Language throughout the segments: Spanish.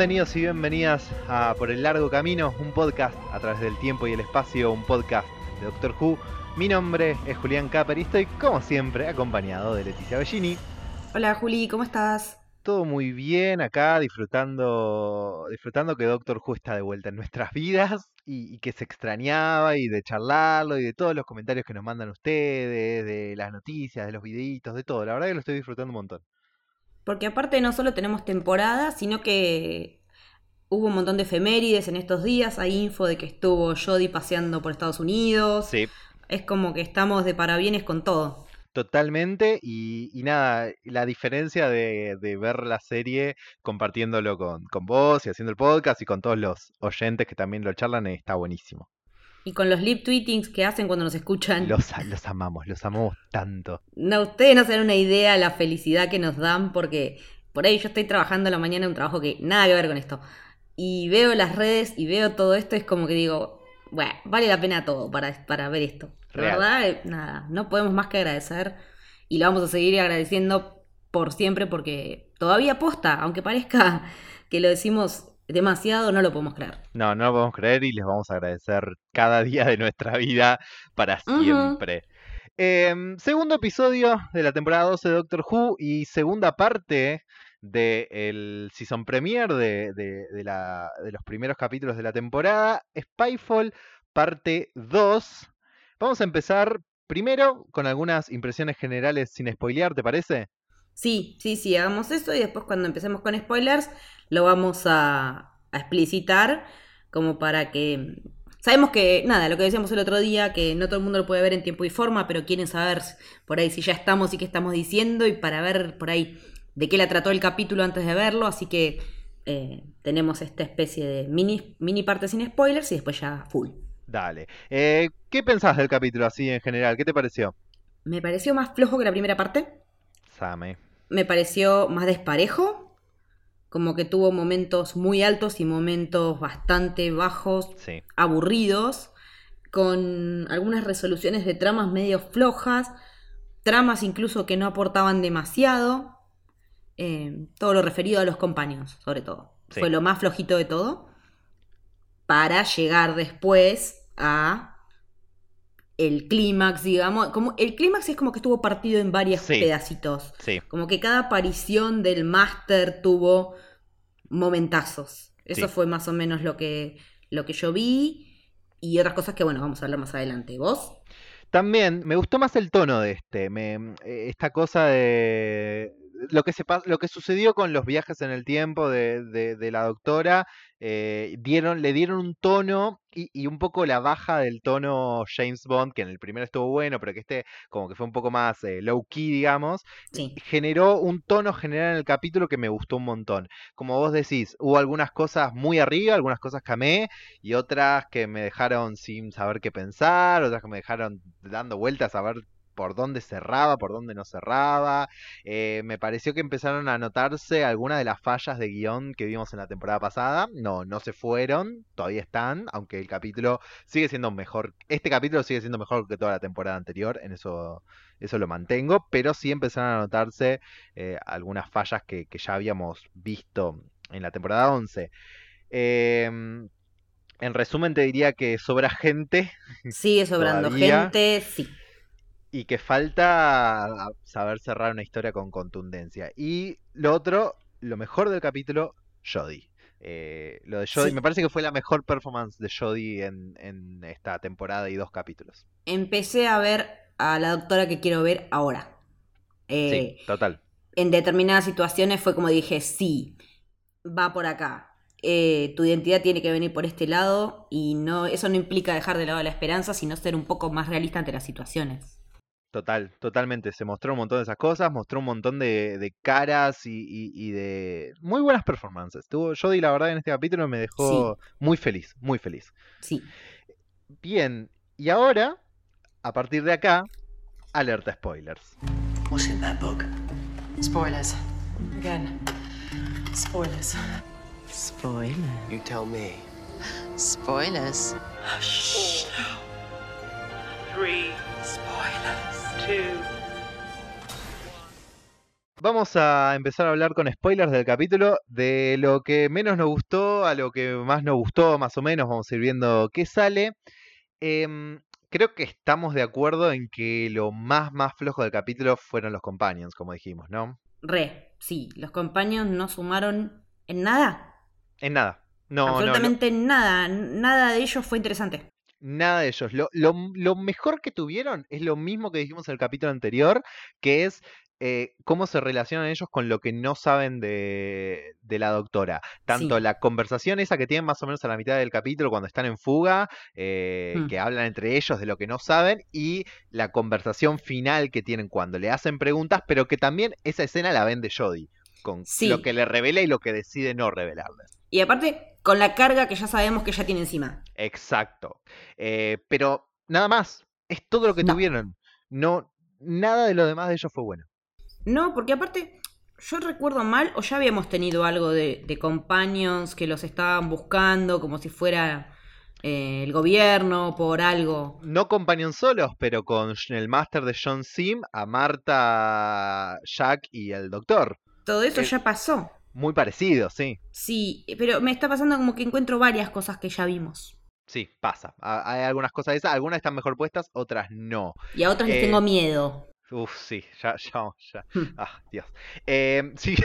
Bienvenidos y bienvenidas a Por el Largo Camino, un podcast a través del tiempo y el espacio, un podcast de Doctor Who. Mi nombre es Julián Caper y estoy, como siempre, acompañado de Leticia Bellini. Hola Juli, ¿cómo estás? Todo muy bien acá, disfrutando, disfrutando que Doctor Who está de vuelta en nuestras vidas y, y que se extrañaba y de charlarlo y de todos los comentarios que nos mandan ustedes, de las noticias, de los videitos, de todo. La verdad que lo estoy disfrutando un montón. Porque aparte no solo tenemos temporada, sino que hubo un montón de efemérides en estos días. Hay info de que estuvo Jodie paseando por Estados Unidos. Sí, Es como que estamos de parabienes con todo. totalmente. Y, y nada, la diferencia de, de ver la serie compartiéndolo con, con vos y haciendo el podcast y con todos los oyentes que también lo charlan está buenísimo. Y con los lip tweetings que hacen cuando nos escuchan. Los, los amamos, los amamos tanto. No, ustedes no se dan una idea de la felicidad que nos dan porque por ahí yo estoy trabajando a la mañana un trabajo que nada que ver con esto. Y veo las redes y veo todo esto, es como que digo, bueno, vale la pena todo para, para ver esto. La Real. verdad, eh, nada, no podemos más que agradecer y lo vamos a seguir agradeciendo por siempre porque todavía posta, aunque parezca que lo decimos demasiado, no lo podemos creer. No, no lo podemos creer y les vamos a agradecer cada día de nuestra vida para siempre. Em, segundo episodio de la temporada 12 de Doctor Who y segunda parte del season premiere de, de- de la- de los primeros capítulos de la temporada, Spyfall parte 2. Vamos a empezar primero con algunas impresiones generales sin spoilear, ¿te parece? Sí, sí, sí, hagamos eso y después cuando empecemos con spoilers lo vamos a, a explicitar como para que... Sabemos que, nada, lo que decíamos el otro día, que no todo el mundo lo puede ver en tiempo y forma, pero quieren saber por ahí si ya estamos y qué estamos diciendo y para ver por ahí de qué la trató el capítulo antes de verlo, así que eh, tenemos esta especie de mini, mini parte sin spoilers y después ya full. Dale. Eh, ¿qué pensás del capítulo así en general? ¿Qué te pareció? Me pareció más flojo que la primera parte. Same. me pareció más desparejo, como que tuvo momentos muy altos y momentos bastante bajos, Sí. aburridos, con algunas resoluciones de tramas medio flojas, tramas incluso que no aportaban demasiado, eh, todo lo referido a los compañeros, sobre todo. Sí. Fue lo más flojito de todo, para llegar después a el clímax, digamos, como el clímax es como que estuvo partido en varios Sí. pedacitos. Sí. Como que cada aparición del máster tuvo momentazos. Eso Sí. fue más o menos lo que, lo que yo vi. Y otras cosas que, bueno, vamos a hablar más adelante. ¿Vos? También me gustó más el tono de este, me, eh, esta cosa de lo que se lo que sucedió con los viajes en el tiempo de, de- de la doctora, eh, dieron, le dieron un tono y, y un poco la baja del tono James Bond, que en el primero estuvo bueno, pero que este como que fue un poco más eh, low key, digamos, Sí. generó un tono general en el capítulo que me gustó un montón. Como vos decís, hubo algunas cosas muy arriba, algunas cosas que amé y otras que me dejaron sin saber qué pensar, otras que me dejaron dando vueltas a ver por dónde cerraba, por dónde no cerraba. Eh, me pareció que empezaron a notarse algunas de las fallas de guion que vimos en la temporada pasada. No, no se fueron, todavía están, aunque el capítulo sigue siendo mejor. Este capítulo sigue siendo mejor que toda la temporada anterior, en eso, eso lo mantengo, pero sí empezaron a notarse eh, algunas fallas que, que ya habíamos visto en la temporada 11. Em, en resumen, te diría que sobra gente Sigue sobrando Todavía. gente, sí. Y que falta saber cerrar una historia con contundencia. Y lo otro, lo mejor del capítulo, Jodie. Eh, lo de Jodie, Sí. me parece que fue la mejor performance de Jodie en, en esta temporada y dos capítulos. Empecé a ver a la doctora que quiero ver ahora. Eh, sí, total. en determinadas situaciones fue como dije, sí, va por acá. Eh, tu identidad tiene que venir por este lado y no, eso no implica dejar de lado la esperanza, sino ser un poco más realista ante las situaciones. Total, totalmente. Se mostró un montón de esas cosas, mostró un montón de, de caras y, y- y de muy buenas performances. Tuvo, Jodie, la verdad, en este capítulo me dejó muy feliz, muy feliz. Sí. Bien, y ahora, a partir de acá, alerta spoilers. What's in that book? Spoilers. Again. Spoilers. Spoiler. You tell me. Spoilers. Three. Spoilers. Two. Vamos a empezar a hablar con spoilers del capítulo, de lo que menos nos gustó a lo que más nos gustó, más o menos. Vamos a ir viendo qué sale. Em, creo que estamos de acuerdo en que lo más, más flojo del capítulo fueron los companions, como dijimos, ¿no? Re, sí, los compañeros no sumaron en nada. En nada. No, no, no, Absolutamente en nada. Nada de ellos fue interesante. Nada de ellos. Lo, lo, lo mejor que tuvieron es lo mismo que dijimos en el capítulo anterior, que es eh, cómo se relacionan ellos con lo que no saben de, de la doctora. Tanto Sí. la conversación esa que tienen más o menos a la mitad del capítulo cuando están en fuga, eh, Mm. que hablan entre ellos de lo que no saben, y la conversación final que tienen cuando le hacen preguntas, pero que también esa escena la ven de Jodie, con Sí. lo que le revela y lo que decide no revelarles. Y aparte, con la carga que ya sabemos que ya tiene encima. Exacto. Eh, pero nada más, es todo lo que No. tuvieron. No, nada de lo demás de ellos fue bueno. No, porque aparte, yo recuerdo mal, o ya habíamos tenido algo de, de companions que los estaban buscando como si fuera eh, el gobierno por algo. No companion solos, pero con el máster de John Sim, a Marta, Jack y el doctor. Todo eso ya pasó. Muy parecido, sí. Sí, pero me está pasando como que encuentro varias cosas que ya vimos. Sí, pasa. Ha- Hay algunas cosas de esas, algunas están mejor puestas, otras no. Y a otras les Eh, tengo miedo. Uf, sí, ya, ya, ya. Hmm. Ah, Dios. Eh, sí,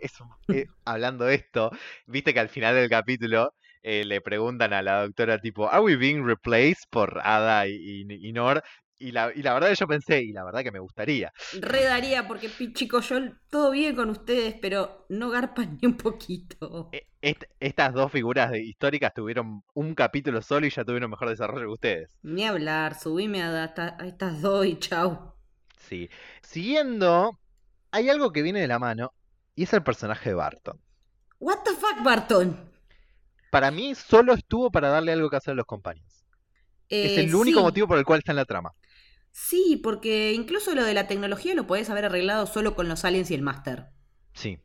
eso, eh, hablando de esto, viste que al final del capítulo eh, le preguntan a la doctora tipo, ¿Are we being replaced por Ada y, y- y Nor? Y la, y la verdad que yo pensé, y la verdad que me gustaría. Redaría porque, chicos, yo todo bien con ustedes, pero no garpan ni un poquito. E- est- estas dos figuras históricas tuvieron un capítulo solo y ya tuvieron mejor desarrollo que ustedes. Ni hablar, subime a, estas dos y chau. Sí. Siguiendo, hay algo que viene de la mano y es el personaje de Barton. What the fuck, Barton? Para mí solo estuvo para darle algo que hacer a los compañeros. es Eh, el único sí. motivo por el cual está en la trama. Sí, porque incluso lo de la tecnología lo podías haber arreglado solo con los aliens y el máster. Sí.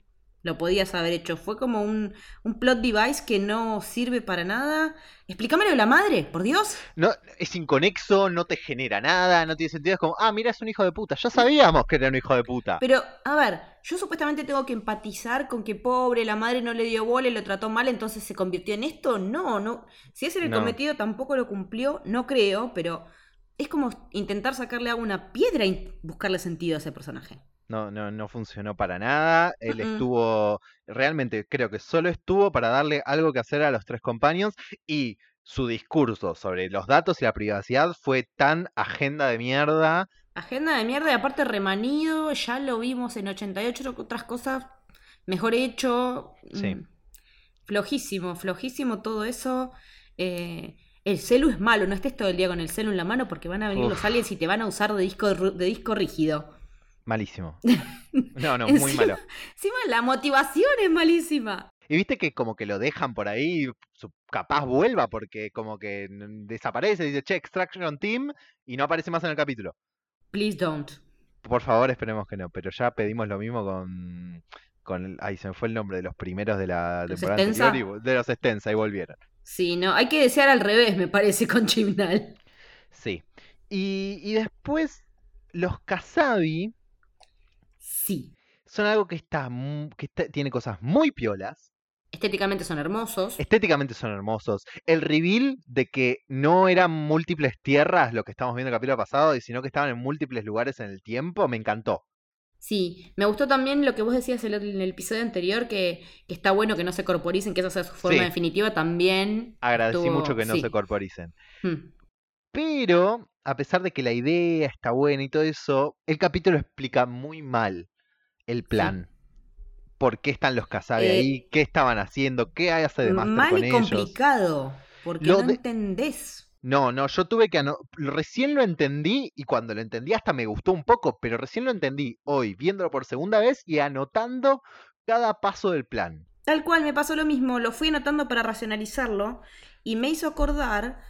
Lo podías haber hecho. Fue como un, un plot device que no sirve para nada. Explícamelo de la madre, por Dios. No, es inconexo, no te genera nada, no tiene sentido. Es como, ah, mira, es un hijo de puta. Ya sabíamos que era un hijo de puta. Pero, a ver, yo supuestamente tengo que empatizar con que pobre, la madre no le dio bola y lo trató mal, entonces se convirtió en esto. No, no. Si ese era el No. cometido, tampoco lo cumplió, no creo, pero es como intentar sacarle a una piedra y buscarle sentido a ese personaje. No, no, no funcionó para nada. Él estuvo, realmente creo que solo estuvo para darle algo que hacer a los tres companions y su discurso sobre los datos y la privacidad fue tan agenda de mierda. Agenda de mierda y aparte remanido, ya lo vimos en 88, otras cosas mejor hecho. Sí. Mm, Flojísimo, flojísimo todo eso. Eh, el celu es malo, no estés todo el día con el celu en la mano porque van a venir Uf. los aliens y te van a usar de disco, de disco rígido. Malísimo. No, no, muy Encima- malo. Encima la motivación es malísima. Y viste que como que lo dejan por ahí, capaz vuelva porque como que desaparece, dice, che, Extraction Team y no aparece más en el capítulo. Please don't. Por favor, esperemos que no, pero ya pedimos lo mismo con... con ay, se me fue el nombre de los primeros de la ¿Los temporada Stenza? anterior y de los Stenza y volvieron. Sí, no, hay que desear al revés, me parece, con Chibnall. Sí. Y, y después los Kasabi Sí. son algo que está, que está- tiene cosas muy piolas. Estéticamente son hermosos. Estéticamente son hermosos. El reveal de que no eran múltiples tierras lo que estamos viendo en el capítulo pasado, y sino que estaban en múltiples lugares en el tiempo, me encantó. Sí, me gustó también lo que vos decías en el, en el episodio anterior, que, que está bueno que no se corporicen, que esa sea su forma Sí. definitiva también. Agradecí mucho que no sí. se corporicen. Hmm. Pero, a pesar de que la idea está buena y todo eso, el capítulo explica muy mal el plan. ¿Por qué están los Kasabi Eh, ahí? ¿Qué estaban haciendo? ¿Qué hace de Master Mal con y ellos? complicado, porque Lo no de- entendés. No, no, yo tuve que... Recién lo entendí y cuando lo entendí hasta me gustó un poco, pero recién lo entendí hoy, viéndolo por segunda vez y anotando cada paso del plan. Tal cual, me pasó lo mismo, lo fui anotando para racionalizarlo y me hizo acordar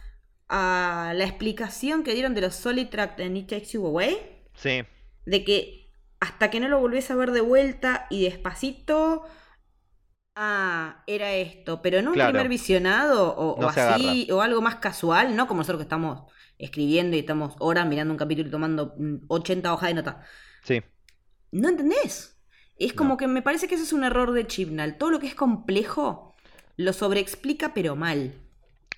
a la explicación que dieron de los Solid Track de It Takes You Away, Sí, de que hasta que no lo volvés a ver de vuelta y despacito, ah, era esto, pero en un Claro. primer visionado o, No así, o algo más casual, no como nosotros que estamos escribiendo y estamos horas mirando un capítulo y tomando mm, 80 hojas de nota. sí. No entendés. Es como que me parece que ese es un error de Chibnall. Todo lo que es complejo lo sobreexplica, pero mal.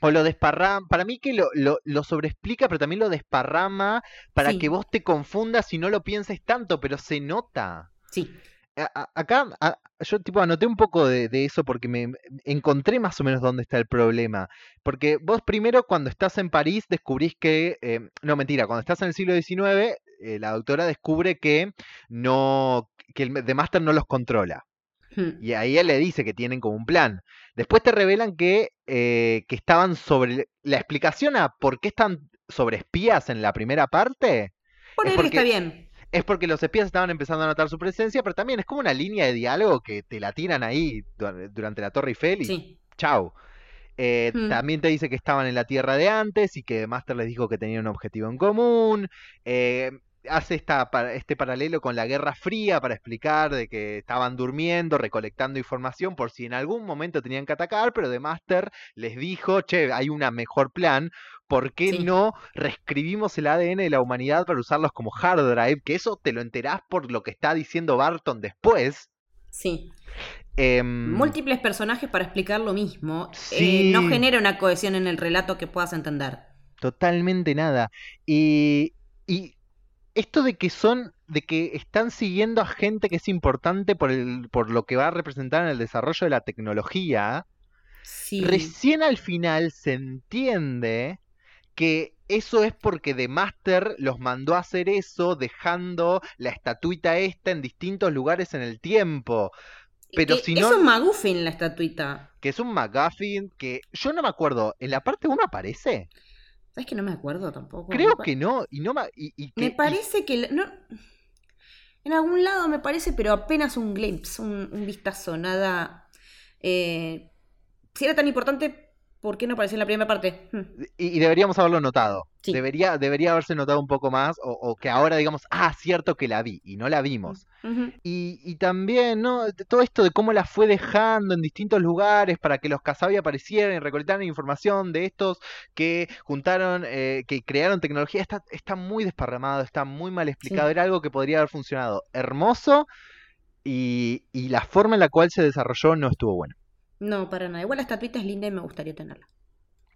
O lo desparrama, para mí que lo, lo, lo sobreexplica, pero también lo desparrama para Sí. que vos te confundas y no lo pienses tanto, pero se nota. Sí. A- acá a- yo tipo anoté un poco de, de eso porque me encontré más o menos dónde está el problema. Porque vos primero cuando estás en París descubrís que, eh, no mentira, cuando estás en el siglo XIX, eh, la doctora descubre que no, que el The Master no los controla. Hmm. Y ahí él le dice que tienen como un plan. Después te revelan que, eh, que estaban sobre... La explicación a por qué están sobre espías en la primera parte Por Es porque- está bien. Es porque los espías estaban empezando a notar su presencia, pero también es como una línea de diálogo que te la tiran ahí du- durante la Torre Eiffel y Sí. chau. Eh, Hmm. También te dice que estaban en la Tierra de antes y que Master les dijo que tenían un objetivo en común. Eh, hace esta, este paralelo con la Guerra Fría para explicar de que estaban durmiendo, recolectando información por si en algún momento tenían que atacar, pero The Master les dijo, che, hay un mejor plan, ¿por qué Sí. no reescribimos el ADN de la humanidad para usarlos como hard drive? Que eso te lo enterás por lo que está diciendo Barton después. Sí. Em, Múltiples personajes para explicar lo mismo. eh, Sí. no genera una cohesión en el relato que puedas entender. Totalmente nada. Y, y esto de que son, de que están siguiendo a gente que es importante por el, por lo que va a representar en el desarrollo de la tecnología, Sí. recién al final se entiende que eso es porque The Master los mandó a hacer eso dejando la estatuita esta en distintos lugares en el tiempo. Pero Que si Es no, un McGuffin la estatuita. que es un McGuffin que yo no me acuerdo, ¿en la parte 1 aparece? ¿Sabes que no me acuerdo tampoco? Creo que no, y no ma- y, y que- Me y- parece que... No... En algún lado me parece, pero apenas un glimpse, un, un vistazo, nada... eh, Si era tan importante, ¿por qué no apareció en la primera parte? Hmm. y- y deberíamos haberlo notado. Sí. Debería, debería haberse notado un poco más, o, o que ahora digamos, ah, cierto que la vi, y no la vimos. Y, y también, ¿no? Todo esto de cómo la fue dejando en distintos lugares para que los Casabi aparecieran y recolectaran información de estos que juntaron, eh, que crearon tecnología, está, está muy desparramado, está muy mal explicado. Sí. Era algo que podría haber funcionado hermoso y, y la forma en la cual se desarrolló no estuvo buena. No, para nada. Igual la estatuita es linda y me gustaría tenerla.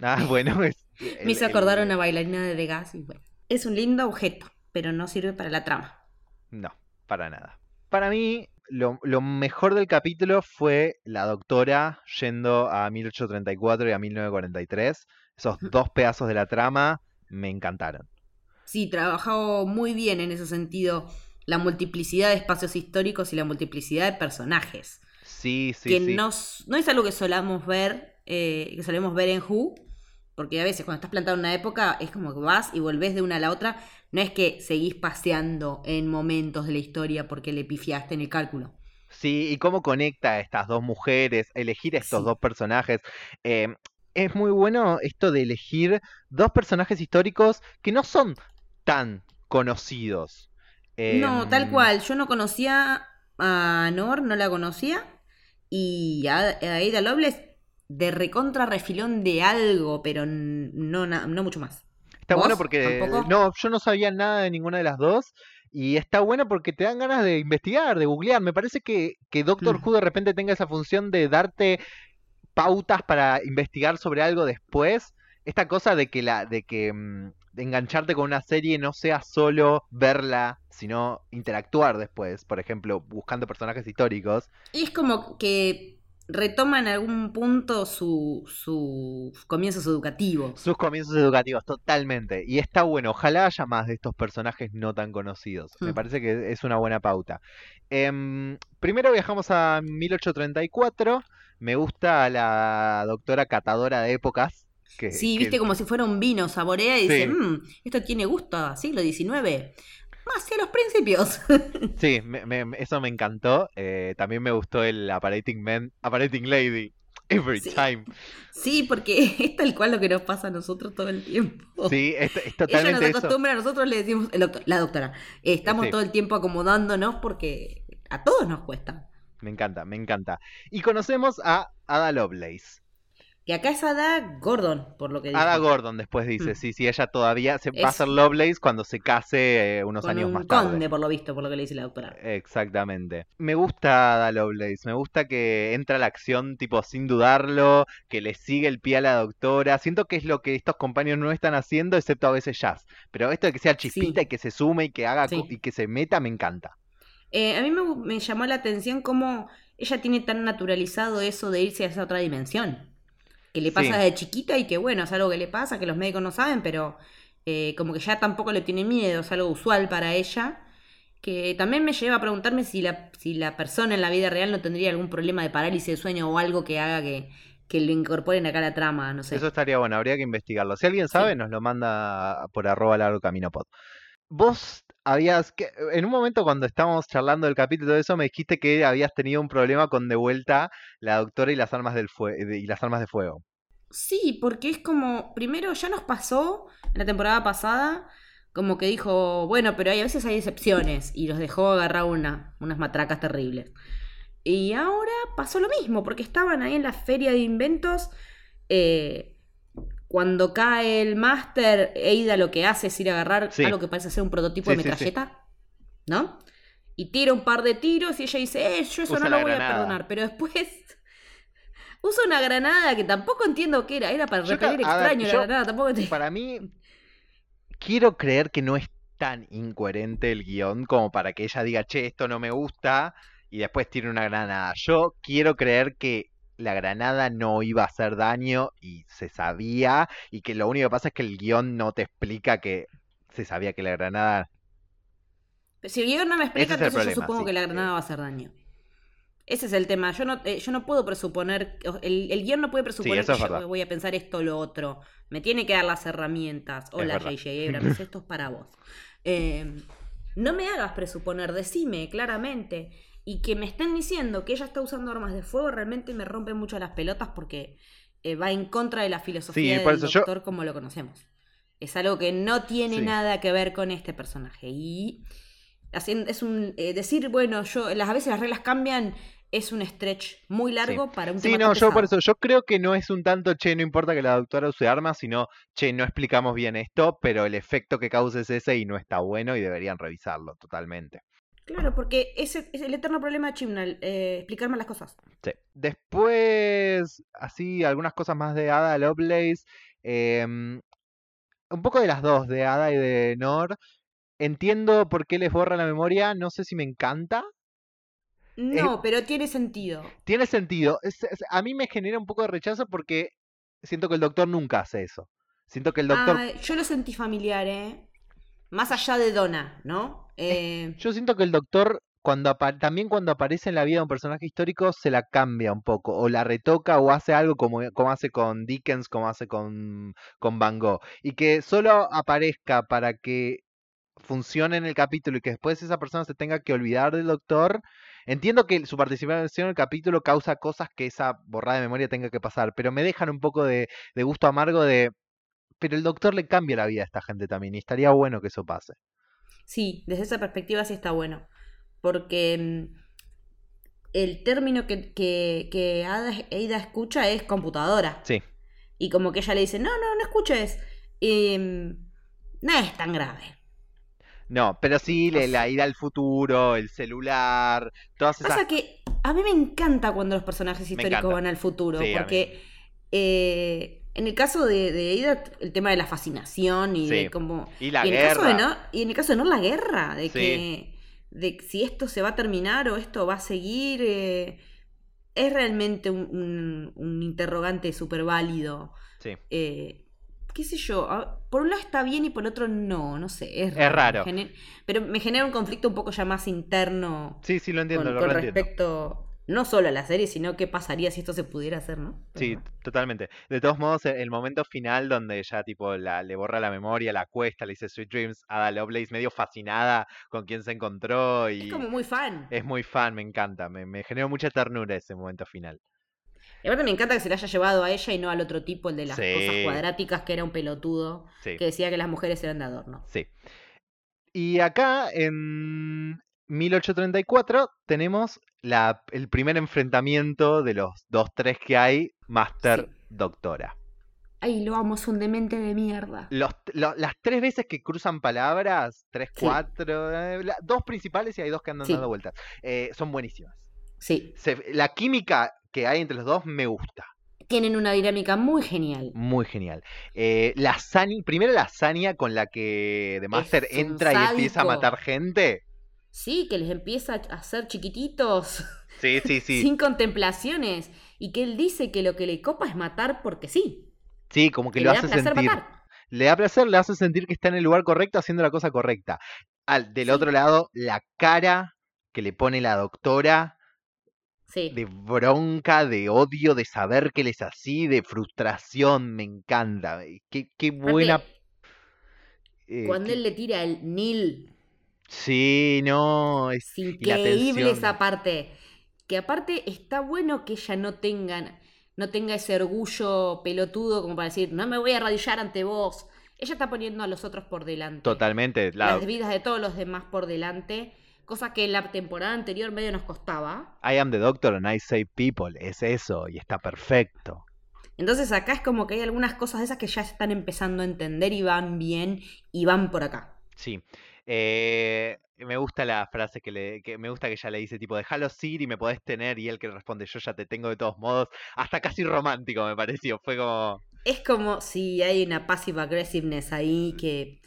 Ah, bueno, es. Me hizo acordar a una bailarina de The Gas y bueno. Es un lindo objeto, pero no sirve para la trama. No, para nada. Para mí, lo, lo mejor del capítulo fue la doctora yendo a 1834 y a 1943. Esos dos pedazos de la trama me encantaron. Sí, trabajó muy bien en ese sentido la multiplicidad de espacios históricos y la multiplicidad de personajes. Sí, sí, que sí. no, no es algo que solamos ver, eh, que solemos ver en Who, porque a veces cuando estás plantado en una época es como que vas y volvés de una a la otra. No es que seguís paseando en momentos de la historia porque le pifiaste en el cálculo. Sí, y cómo conecta a estas dos mujeres, elegir a estos Sí. dos personajes. Eh, es muy bueno esto de elegir dos personajes históricos que no son tan conocidos. No, tal Em, cual. Yo no conocía a Nor, no la conocía. Y a, a Ada de recontra refilón de algo, pero no, na- no mucho más. Está bueno porque ¿Tampoco? no, yo no sabía nada de ninguna de las dos y está bueno porque te dan ganas de investigar, de googlear. Me parece que, que Doctor Mm. Who de repente tenga esa función de darte pautas para investigar sobre algo después. Esta cosa de que la, de que mm, de engancharte con una serie no sea solo verla, sino interactuar después. Por ejemplo, buscando personajes históricos. Y es como que retoma en algún punto su, sus comienzos educativos. Sus comienzos educativos, totalmente. Y está bueno, ojalá haya más de estos personajes no tan conocidos. Me Hmm. parece que es una buena pauta. Em, primero viajamos a 1834. Me gusta la doctora catadora de épocas. Que, Sí, que- viste como si fuera un vino, saborea y dice, Sí. "Mm, esto tiene gusto a siglo XIX. Más hacia los principios. Sí, me- me- eso me encantó. Eh, también me gustó el Apparating Man, Apparating Lady. Every Sí. time. sí, porque es tal cual lo que nos pasa a nosotros todo el tiempo. Sí, es, es Ella totalmente nos eso. acostumbra, nosotros le decimos, el doctor- la doctora, eh, estamos Sí. todo el tiempo acomodándonos porque a todos nos cuesta. Me encanta, me encanta. Y conocemos a Ada Lovelace. Que acá es Ada Gordon, por lo que dice. Ada Gordon después dice, Mm. sí, sí, ella todavía se, va a ser Lovelace cuando se case eh, unos Con años un más tarde. conde, por lo visto, por lo que le dice la doctora. Exactamente. Me gusta Ada Lovelace, me gusta que entra a la acción tipo sin dudarlo, que le sigue el pie a la doctora. Siento que es lo que estos compañeros no están haciendo, excepto a veces Jazz. Pero esto de que sea chispita Sí. y que se sume y que haga Sí. y que se meta, me encanta. Eh, a mí me, me llamó la atención cómo ella tiene tan naturalizado eso de irse a esa otra dimensión. Que le pasa Sí. desde chiquita y que bueno, es algo que le pasa, que los médicos no saben, pero eh, como que ya tampoco le tiene miedo, es algo usual para ella. Que también me lleva a preguntarme si la, si la persona en la vida real no tendría algún problema de parálisis de sueño o algo que haga que, que lo incorporen acá a la trama, no sé. Eso estaría bueno, habría que investigarlo. Si alguien sabe, Sí. nos lo manda por arroba largo camino pod. Vos habías, que, en un momento cuando estábamos charlando del capítulo todo eso, me dijiste que habías tenido un problema con de vuelta la doctora y las armas del fue- de- y las armas de fuego. Sí, porque es como, primero ya nos pasó en la temporada pasada, como que dijo, bueno, pero hay, a veces hay excepciones y los dejó agarrar una, unas matracas terribles. Y ahora pasó lo mismo, porque estaban ahí en la feria de inventos, eh, cuando cae el máster, Eida lo que hace es ir a agarrar Sí. algo que parece ser un prototipo Sí, de sí, sí. metralleta, ¿no? Y tira un par de tiros y ella dice, eh, yo eso Usa no lo voy granada. a perdonar, pero después... Usa una granada que tampoco entiendo qué era, era para Yo repeler ver, extraño la yo- granada, tampoco entiendo. Para mí, quiero creer que no es tan incoherente el guion como para que ella diga, che, esto no me gusta, y después tire una granada. Yo quiero creer que la granada no iba a hacer daño y se sabía, y que lo único que pasa es que el guion no te explica que se sabía que la granada... Si el guion no me explica, es entonces yo supongo sí. que la granada va a hacer daño. Ese es el tema. Yo no, eh, yo no puedo presuponer. El, el guion no puede presuponer que yo voy a pensar esto o lo otro. Me tiene que dar las herramientas. Hola. J.J. Abrams, esto es para vos. Eh, no me hagas presuponer, decime claramente. Y que me estén diciendo que ella está usando armas de fuego realmente me rompe mucho las pelotas porque eh, va en contra de la filosofía Sí, del yo- doctor como lo conocemos. Es algo que no tiene Sí. nada que ver con este personaje. Y haciendo- es un eh, decir, bueno, yo las a veces las reglas cambian, es un stretch muy largo para un Sí, tema no, tan yo por eso, yo creo que no es un tanto, che, no importa que la doctora use armas, sino, che, no explicamos bien esto, pero el efecto que causa es ese y no está bueno y deberían revisarlo totalmente. Claro, porque ese es el eterno problema de Chibnall, eh, explicarme las cosas. Sí. Después, así, algunas cosas más de Ada Lovelace. em, un poco de las dos, de Ada y de Nor. Entiendo por qué les borra la memoria, no sé si me encanta. No, pero tiene sentido. Tiene sentido. Es- es- a mí me genera un poco de rechazo porque siento que el doctor nunca hace eso. Siento que el doctor... Ah, yo lo sentí familiar, ¿eh? Más allá de Donna, ¿no? Eh, Yo siento que el doctor, cuando también cuando aparece en la vida de un personaje histórico, se la cambia un poco, o la retoca, o hace algo como, como hace con Dickens, como hace con, con Van Gogh. Y que solo aparezca para que funcione en el capítulo y que después esa persona se tenga que olvidar del doctor. Entiendo que su participación en el capítulo causa cosas que esa borrada de memoria tenga que pasar, pero me dejan un poco de, de gusto amargo de... Pero el doctor le cambia la vida a esta gente también, y estaría bueno que eso pase. Sí, desde esa perspectiva sí está bueno. Porque mm, el término que, que, que Ada, Ada escucha es computadora. Sí. Y como que ella le dice, no, no, no escuches. Mm, no es tan grave. No, pero sí le- la ida al futuro, el celular, todas esas... Pasa que a mí me encanta cuando los personajes históricos van al futuro. Sí, porque eh, en el caso de, de Ada, el tema de la fascinación y Sí. de cómo... Y la y en el caso de guerra. Nor- y en el caso de Nor, la guerra, de Sí. que de si esto se va a terminar o esto va a seguir, eh, es realmente un, un- un interrogante súper válido. Sí. Eh, qué sé yo, por un lado está bien y por otro no, no sé, es Es raro. Me pero me genera un conflicto un poco ya más interno Sí, sí, lo entiendo, con, lo con respecto no solo a la serie, sino qué pasaría si esto se pudiera hacer, ¿no? Pero Sí, totalmente. De todos modos, el momento final donde ya tipo la, le borra la memoria, la cuesta, le dice Sweet Dreams, Ada Lovelace medio fascinada con quien se encontró y Es como muy fan. es muy fan, me encanta, me, me generó mucha ternura ese momento final. Y aparte me encanta que se le haya llevado a ella y no al otro tipo, el de las Sí. cosas cuadráticas, que era un pelotudo, Sí, que decía que las mujeres eran de adorno. sí. Y acá en 1834 tenemos la, el primer enfrentamiento de los dos, tres que hay, Master Sí. doctora. Ay, lo amo, es un demente de mierda. Los, lo- las tres veces que cruzan palabras, tres, Sí. cuatro, eh, la- dos principales y hay dos que andan Sí. dando vueltas, eh, son buenísimas. Sí, Se- la química que hay entre los dos me gusta. tienen una dinámica muy genial. Muy genial. Eh, la primero la Sania con la que The Master entra y empieza a matar gente. Sí, que les empieza a hacer chiquititos, Sí, sí, sí. sin contemplaciones, y que él dice que lo que le copa es matar porque sí. Sí, como que Que lo le hace sentir. matar. Le da placer, le hace sentir que está en el lugar correcto haciendo la cosa correcta. Al, del Sí. otro lado, la cara que le pone la doctora Sí. de bronca, de odio, de saber que él es así, de frustración, me encanta. Qué, qué buena. Eh, cuando qué- él le tira el Nil, Sí, no, es increíble esa parte. Que aparte está bueno que ella no tenga, no tenga ese orgullo pelotudo como para decir, no me voy a arrodillar ante vos. Ella está poniendo a los otros por delante. totalmente. La, Las vidas de todos los demás por delante. Cosa que en la temporada anterior medio nos costaba. I am the doctor and I save people. Es eso, y está perfecto. Entonces acá es como que hay algunas cosas de esas que ya se están empezando a entender y van bien y van por acá. Sí. Eh, me gusta la frase que le, que me gusta que ella le dice tipo, déjalo ir y me podés tener, y él que responde, yo ya te tengo de todos modos, hasta casi romántico me pareció, fue como Es como si hay una passive aggressiveness ahí que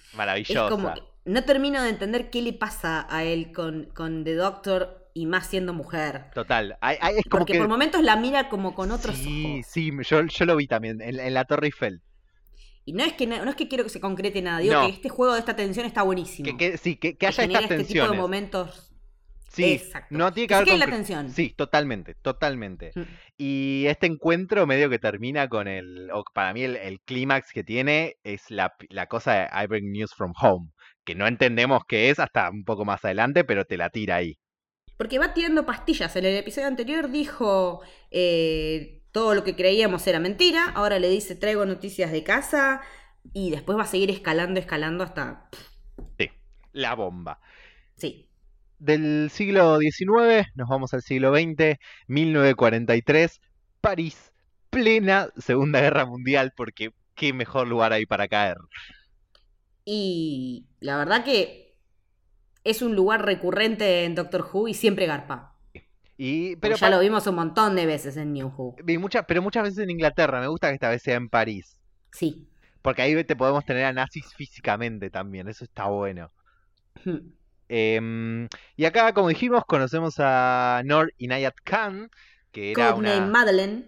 es maravillosa. como que no termino de entender qué le pasa a él con, con The Doctor y más siendo mujer. Total, es como Porque que... por momentos la mira como con otros sí, ojos. sí, yo, yo lo vi también, en, en la Torre Eiffel. Y no es que no, no es que quiero que se concrete nada, digo No. que este juego de esta tensión está buenísimo. Que, que- sí, que, que Que haya estas este tipo de momentos. Sí, Exacto. no tiene que haber la tensión. Sí, totalmente, totalmente. Mm. Y este encuentro medio que termina con el, o para mí el, el clímax que tiene es la, la cosa de I bring news from home, que no entendemos qué es hasta un poco más adelante, pero te la tira ahí. Porque va tirando pastillas. En el episodio anterior dijo eh, todo lo que creíamos era mentira. Ahora le dice traigo noticias de casa. Y después va a seguir escalando, escalando hasta... Sí, la bomba. Sí. Del siglo XIX nos vamos al siglo XX, 1943, París, plena Segunda Guerra Mundial, porque qué mejor lugar hay para caer. Y la verdad que es un lugar recurrente en Doctor Who y siempre garpa. Y, Pero ya lo vimos un montón de veces en New Who. vi pero muchas veces en Inglaterra, me gusta que esta vez sea en París. Sí. Porque ahí te podemos tener a nazis físicamente también, eso está bueno. Hmm. Em, y acá, como dijimos, conocemos a Nor Inayat Khan, que era Codename una Madeleine.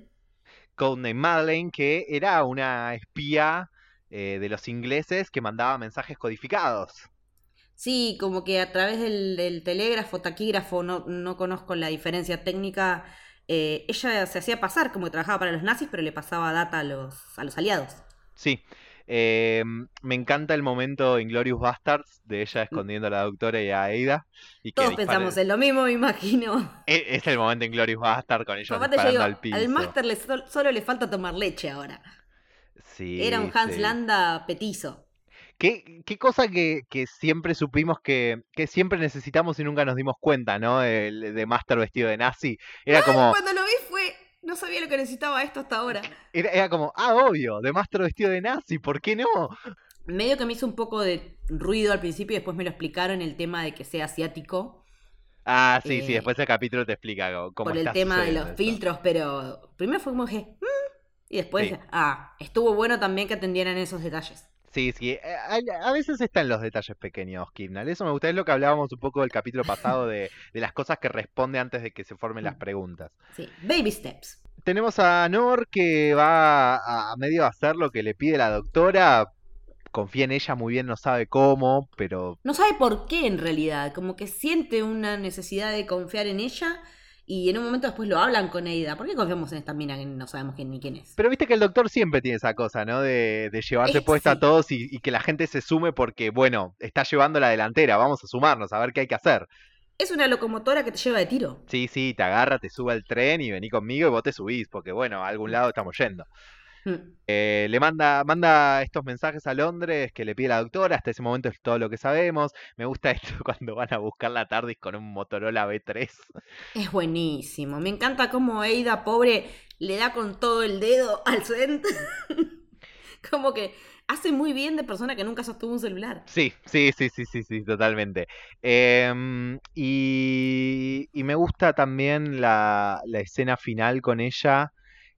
codename Madeleine, que era una espía eh, de los ingleses que mandaba mensajes codificados. Sí, como que a través del, del telégrafo, taquígrafo, no, no conozco la diferencia técnica. eh, ella se hacía pasar como que trabajaba para los nazis, pero le pasaba data a los, a los aliados. Sí. em, me encanta el momento Inglorious Bastards de ella escondiendo a la doctora y a Aida. Y Todos pensamos en lo mismo, me imagino. E- Es el momento Inglorious Bastard con ellos Aparte yo disparando digo, al piso. al máster le sol- solo le falta tomar leche ahora. Sí, Era un Hans sí. Landa petizo. ¿Qué, qué cosa que, que siempre supimos que, que siempre necesitamos y nunca nos dimos cuenta, ¿no? El de Master vestido de nazi. Era como, Cuando lo vi fue, no sabía lo que necesitaba esto hasta ahora. era, era como, ah, obvio, de Master vestido de nazi, ¿por qué no? Medio que me hizo un poco de ruido al principio y después me lo explicaron el tema de que sea asiático. Ah, sí, sí, Eh, después el capítulo te explica cómo por el tema de los filtros, pero primero fue como que... "Mm", y después, Sí. ah, estuvo bueno también que atendieran esos detalles. Sí, sí, eh, a, veces están los detalles pequeños, Kirnal. Eso me gusta, es lo que hablábamos un poco del capítulo pasado de, de las cosas que responde antes de que se formen las preguntas. Sí, baby steps. Tenemos a Nor que va a, a medio hacer lo que le pide la doctora. Confía en ella muy bien, no sabe cómo, pero No sabe por qué en realidad, como que siente una necesidad de confiar en ella y en un momento después lo hablan con Eida. ¿Por qué confiamos en esta mina que no sabemos quién ni quién es? Pero viste que el doctor siempre tiene esa cosa, ¿no? De, de llevarse puesta a todos y, y que la gente se sume porque, bueno, está llevando la delantera, vamos a sumarnos, a ver qué hay que hacer. Es una locomotora que te lleva de tiro. Sí, sí, te agarra, te sube al tren y vení conmigo y vos te subís, porque, bueno, a algún lado estamos yendo. Mm. Eh, le manda, manda estos mensajes a Londres que le pide la doctora, hasta ese momento es todo lo que sabemos. Me gusta esto cuando van a buscar la TARDIS con un Motorola B3. Es buenísimo. Me encanta cómo Eida, pobre, le da con todo el dedo al Sent. como que hace muy bien de persona que nunca sostuvo un celular. Sí, sí, sí, sí, sí, sí, totalmente. Em, y, y me gusta también la, la escena final con ella,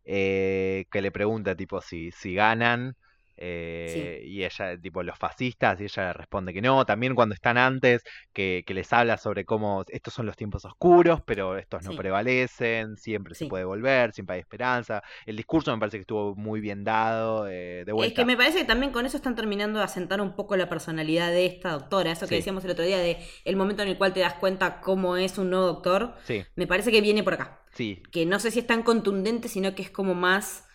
eh, que le pregunta tipo si, si ganan. Eh, y ella, tipo, los fascistas, y ella responde que no. También cuando están antes, que, que les habla sobre cómo estos son los tiempos oscuros, pero estos no Sí. prevalecen, siempre se puede volver, siempre hay esperanza. El discurso me parece que estuvo muy bien dado, eh, de Es vuelta. que me parece que también con eso están terminando de asentar un poco la personalidad de esta doctora. Eso que decíamos el otro día de el momento en el cual te das cuenta cómo es un nuevo doctor. Me parece que viene por acá. sí, Que no sé si es tan contundente, sino que es como más.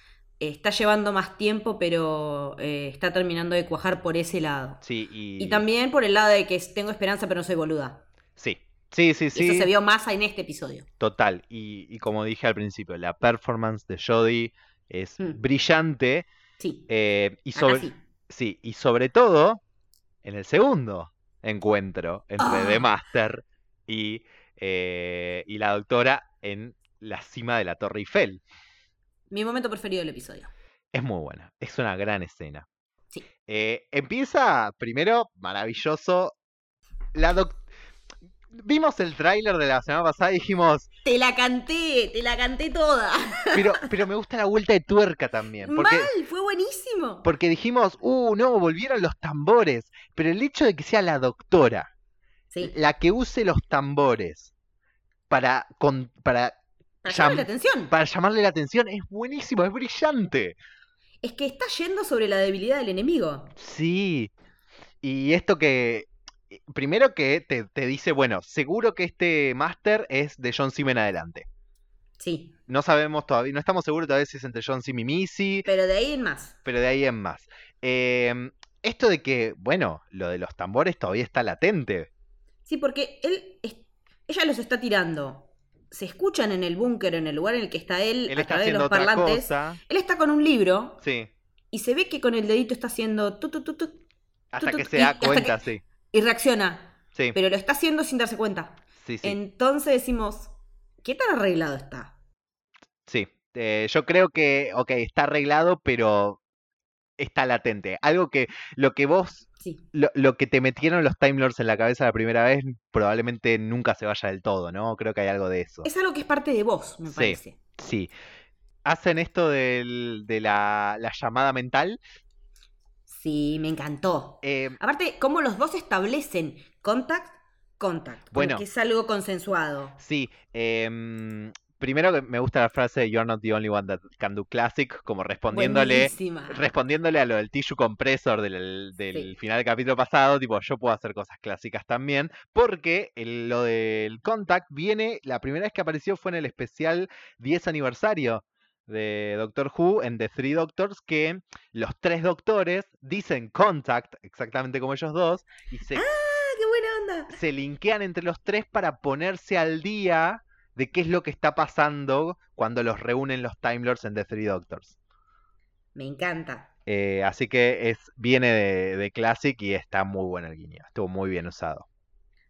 Está llevando más tiempo, pero eh, está terminando de cuajar por ese lado. sí. Y, Y también por el lado de que tengo esperanza, pero no soy boluda. Sí, sí, sí, sí. Eso se vio más en este episodio. Total, y, y como dije al principio, la performance de Jodie es Mm. brillante Sí. eh, y sobre sí. sí, y sobre todo en el segundo encuentro entre Ah. The Master y, eh, y la doctora en la cima de la Torre Eiffel. Mi momento preferido del episodio. Es muy buena, es una gran escena. Sí. Eh, empieza primero maravilloso. La doc- Vimos el tráiler de la semana pasada y dijimos, Te la canté, te la canté toda. pero, pero me gusta la vuelta de tuerca también. Porque, Mal, fue buenísimo. porque dijimos, uh, no, volvieron los tambores. Pero el hecho de que sea la doctora Sí, la que use los tambores para, con- para, para llam- llamarle la atención. para llamarle la atención es buenísimo, es brillante. Es que está yendo sobre la debilidad del enemigo. Sí. Y esto que. Primero que te, te dice, bueno, seguro que este máster es de John Sim en adelante. Sí, No sabemos todavía, no estamos seguros todavía si es entre John Sim y Missy, pero de ahí en más. pero de ahí en más. Em, esto de que, bueno, lo de los tambores todavía está latente. Sí, porque él, ella los está tirando. Se escuchan en el búnker, en el lugar en el que está él, Él a está través de los parlantes. cosa. Él está con un libro Sí. y se ve que con el dedito está haciendo tu, tu, tu, Hasta que se da cuenta, sí. y reacciona. Sí, Pero lo está haciendo sin darse cuenta. sí, sí. Entonces decimos, ¿qué tan arreglado está? Sí, eh, yo creo que, ok, está arreglado, pero está latente. Algo que lo que vos, Sí. lo, lo que te metieron los Time Lords en la cabeza la primera vez, probablemente nunca se vaya del todo, ¿no? Creo que hay algo de eso. Es algo que es parte de vos, me Sí. parece. Sí. Hacen esto del- de la, la llamada mental. Sí, me encantó. eh, Aparte, cómo los dos establecen contact, contact. Bueno. que es algo consensuado. sí, em, primero que me gusta la frase You're not the only one that can do classic, como respondiéndole. Buenísima. respondiéndole a lo del tissue compressor del, del Sí. final del capítulo pasado, tipo, yo puedo hacer cosas clásicas también, porque el- lo del Contact viene, la primera vez que apareció fue en el especial 10 aniversario de Doctor Who en The Three Doctors, que los tres doctores dicen Contact, exactamente como ellos dos, y se, ¡Ah, qué buena onda! se linkean entre los tres para ponerse al día de qué es lo que está pasando cuando los reúnen los Time Lords en The Three Doctors. Me encanta. Eh, así que es viene de, de Classic y está muy bueno el guiño. Estuvo muy bien usado.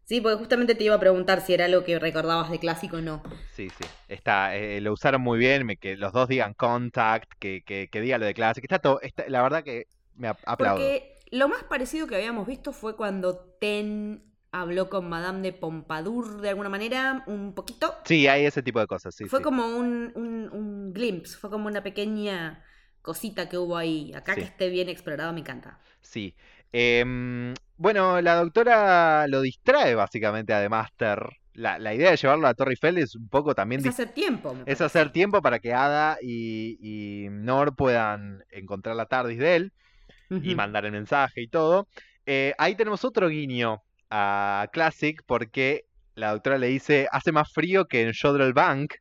Sí, porque justamente te iba a preguntar si era algo que recordabas de clásico o no. Sí, sí. Está, eh, lo usaron muy bien. me- que los dos digan contact, que, que, que diga lo de Classic. Está todo. está- la verdad que me ap- aplaudo. Porque lo más parecido que habíamos visto fue cuando Ten habló con Madame de Pompadour de alguna manera, un poquito. Sí, hay ese tipo de cosas. Sí, fue sí. como un, un, un glimpse, fue como una pequeña cosita que hubo ahí. Acá Sí. que esté bien explorado me encanta. Sí. Em, bueno, la doctora lo distrae básicamente a The Master. La, la idea de llevarlo a Torre Eiffel es un poco también Es hacer tiempo. es hacer tiempo para que Ada y, y Nor puedan encontrar la TARDIS de él. y mandar el mensaje y todo. Eh, ahí tenemos otro guiño a Classic porque la doctora le dice, hace más frío que en Jodrell Bank. Sí,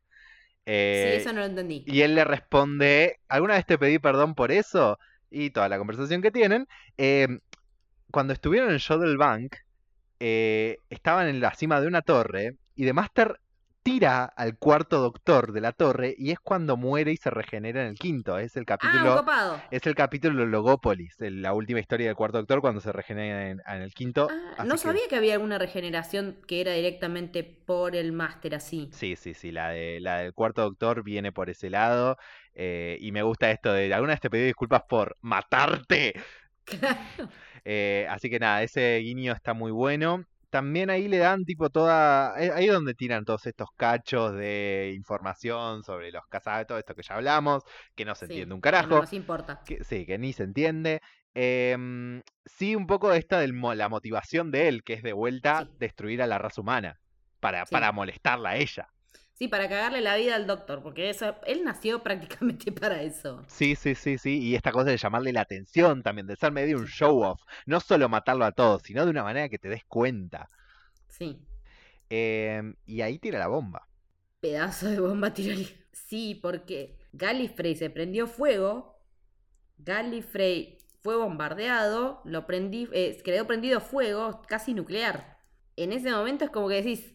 Eh, eso no lo entendí. Y él le responde, ¿alguna vez te pedí perdón por eso? Y toda la conversación que tienen. Eh, cuando estuvieron en Jodrell Bank, eh, estaban en la cima de una torre y The Master tira al cuarto doctor de la torre y es cuando muere y se regenera en el quinto. Es el Ah, capítulo. copado. es el capítulo Logópolis, el- la última historia del cuarto doctor cuando se regenera en, en el quinto. Ah, no que- sabía que había alguna regeneración que era directamente por el máster así. Sí, sí, sí, la, de, la del cuarto doctor viene por ese lado. eh, y me gusta esto de, alguna vez te pedí disculpas por matarte. Claro. Eh, así que nada, ese guiño está muy bueno. También ahí le dan tipo toda... eh, Ahí es donde tiran todos estos cachos de información sobre los cazados, todo esto que ya hablamos, que no se Sí, entiende un que no carajo. nos importa. que, sí, que ni se entiende. Em, sí, un poco esta de la motivación de él, que es de vuelta Sí. destruir a la raza humana, para, Sí. para molestarla a ella. Sí, para cagarle la vida al doctor, porque eso, él nació prácticamente para eso. Sí, sí, sí, sí. Y esta cosa de llamarle la atención también, de ser medio un show off. No solo matarlo a todos, sino de una manera que te des cuenta. Sí. Em, y ahí tira la bomba. Pedazo de bomba tirolina. Sí, porque Gallifrey se prendió fuego. Gallifrey fue bombardeado. Lo prendí, eh, quedó prendido fuego, casi nuclear. En ese momento es como que decís.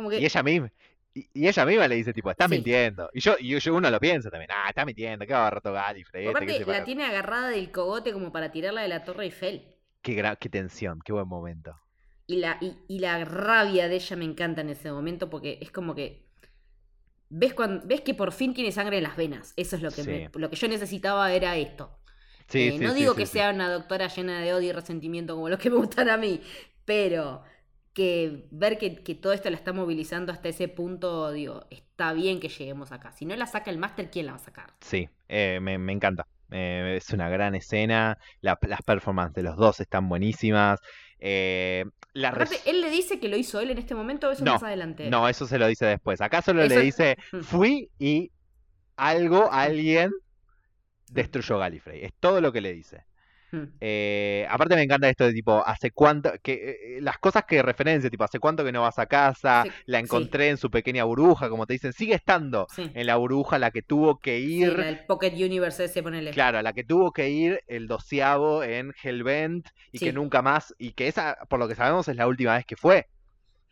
Como que Y ella misma. Y, y ella misma le dice, tipo, está Sí. mintiendo. Y yo, y yo uno lo piensa también, ah, está mintiendo, qué va a rato Gallifrey. este, Aparte, la tiene agarrada del cogote como para tirarla de la Torre Eiffel. qué, gra- qué tensión, qué buen momento. Y la, y, y la rabia de ella me encanta en ese momento porque es como que. Ves, cuando, ves que por fin tiene sangre en las venas. Eso es lo que, Sí. me- lo que yo necesitaba era esto. Sí, Eh, no digo que sea una doctora llena de odio y resentimiento como los que me gustan a mí, pero que ver que, que todo esto la está movilizando hasta ese punto, digo, está bien que lleguemos acá. Si no la saca el máster, ¿quién la va a sacar? Sí, eh, me, me encanta. Eh, es una gran escena. la- las performances de los dos están buenísimas. Eh, la Aparte, él le dice que lo hizo él en este momento, o eso No, más adelante. No, eso se lo dice después. Acá solo le dice, Mm. fui y algo, alguien destruyó Gallifrey. Es todo lo que le dice. Mm. Eh, aparte me encanta esto de tipo, hace cuánto, que eh, las cosas que referencia, tipo, hace cuánto que no vas a casa, Sí, la sí. encontré en su pequeña burbuja, como te dicen, sigue estando Sí. en la burbuja a la que tuvo que ir. la del Pocket Universe ese, ponele. Claro, a la que tuvo que ir el doceavo en Hellbent y que nunca más, y que esa, por lo que sabemos, es la última vez que fue.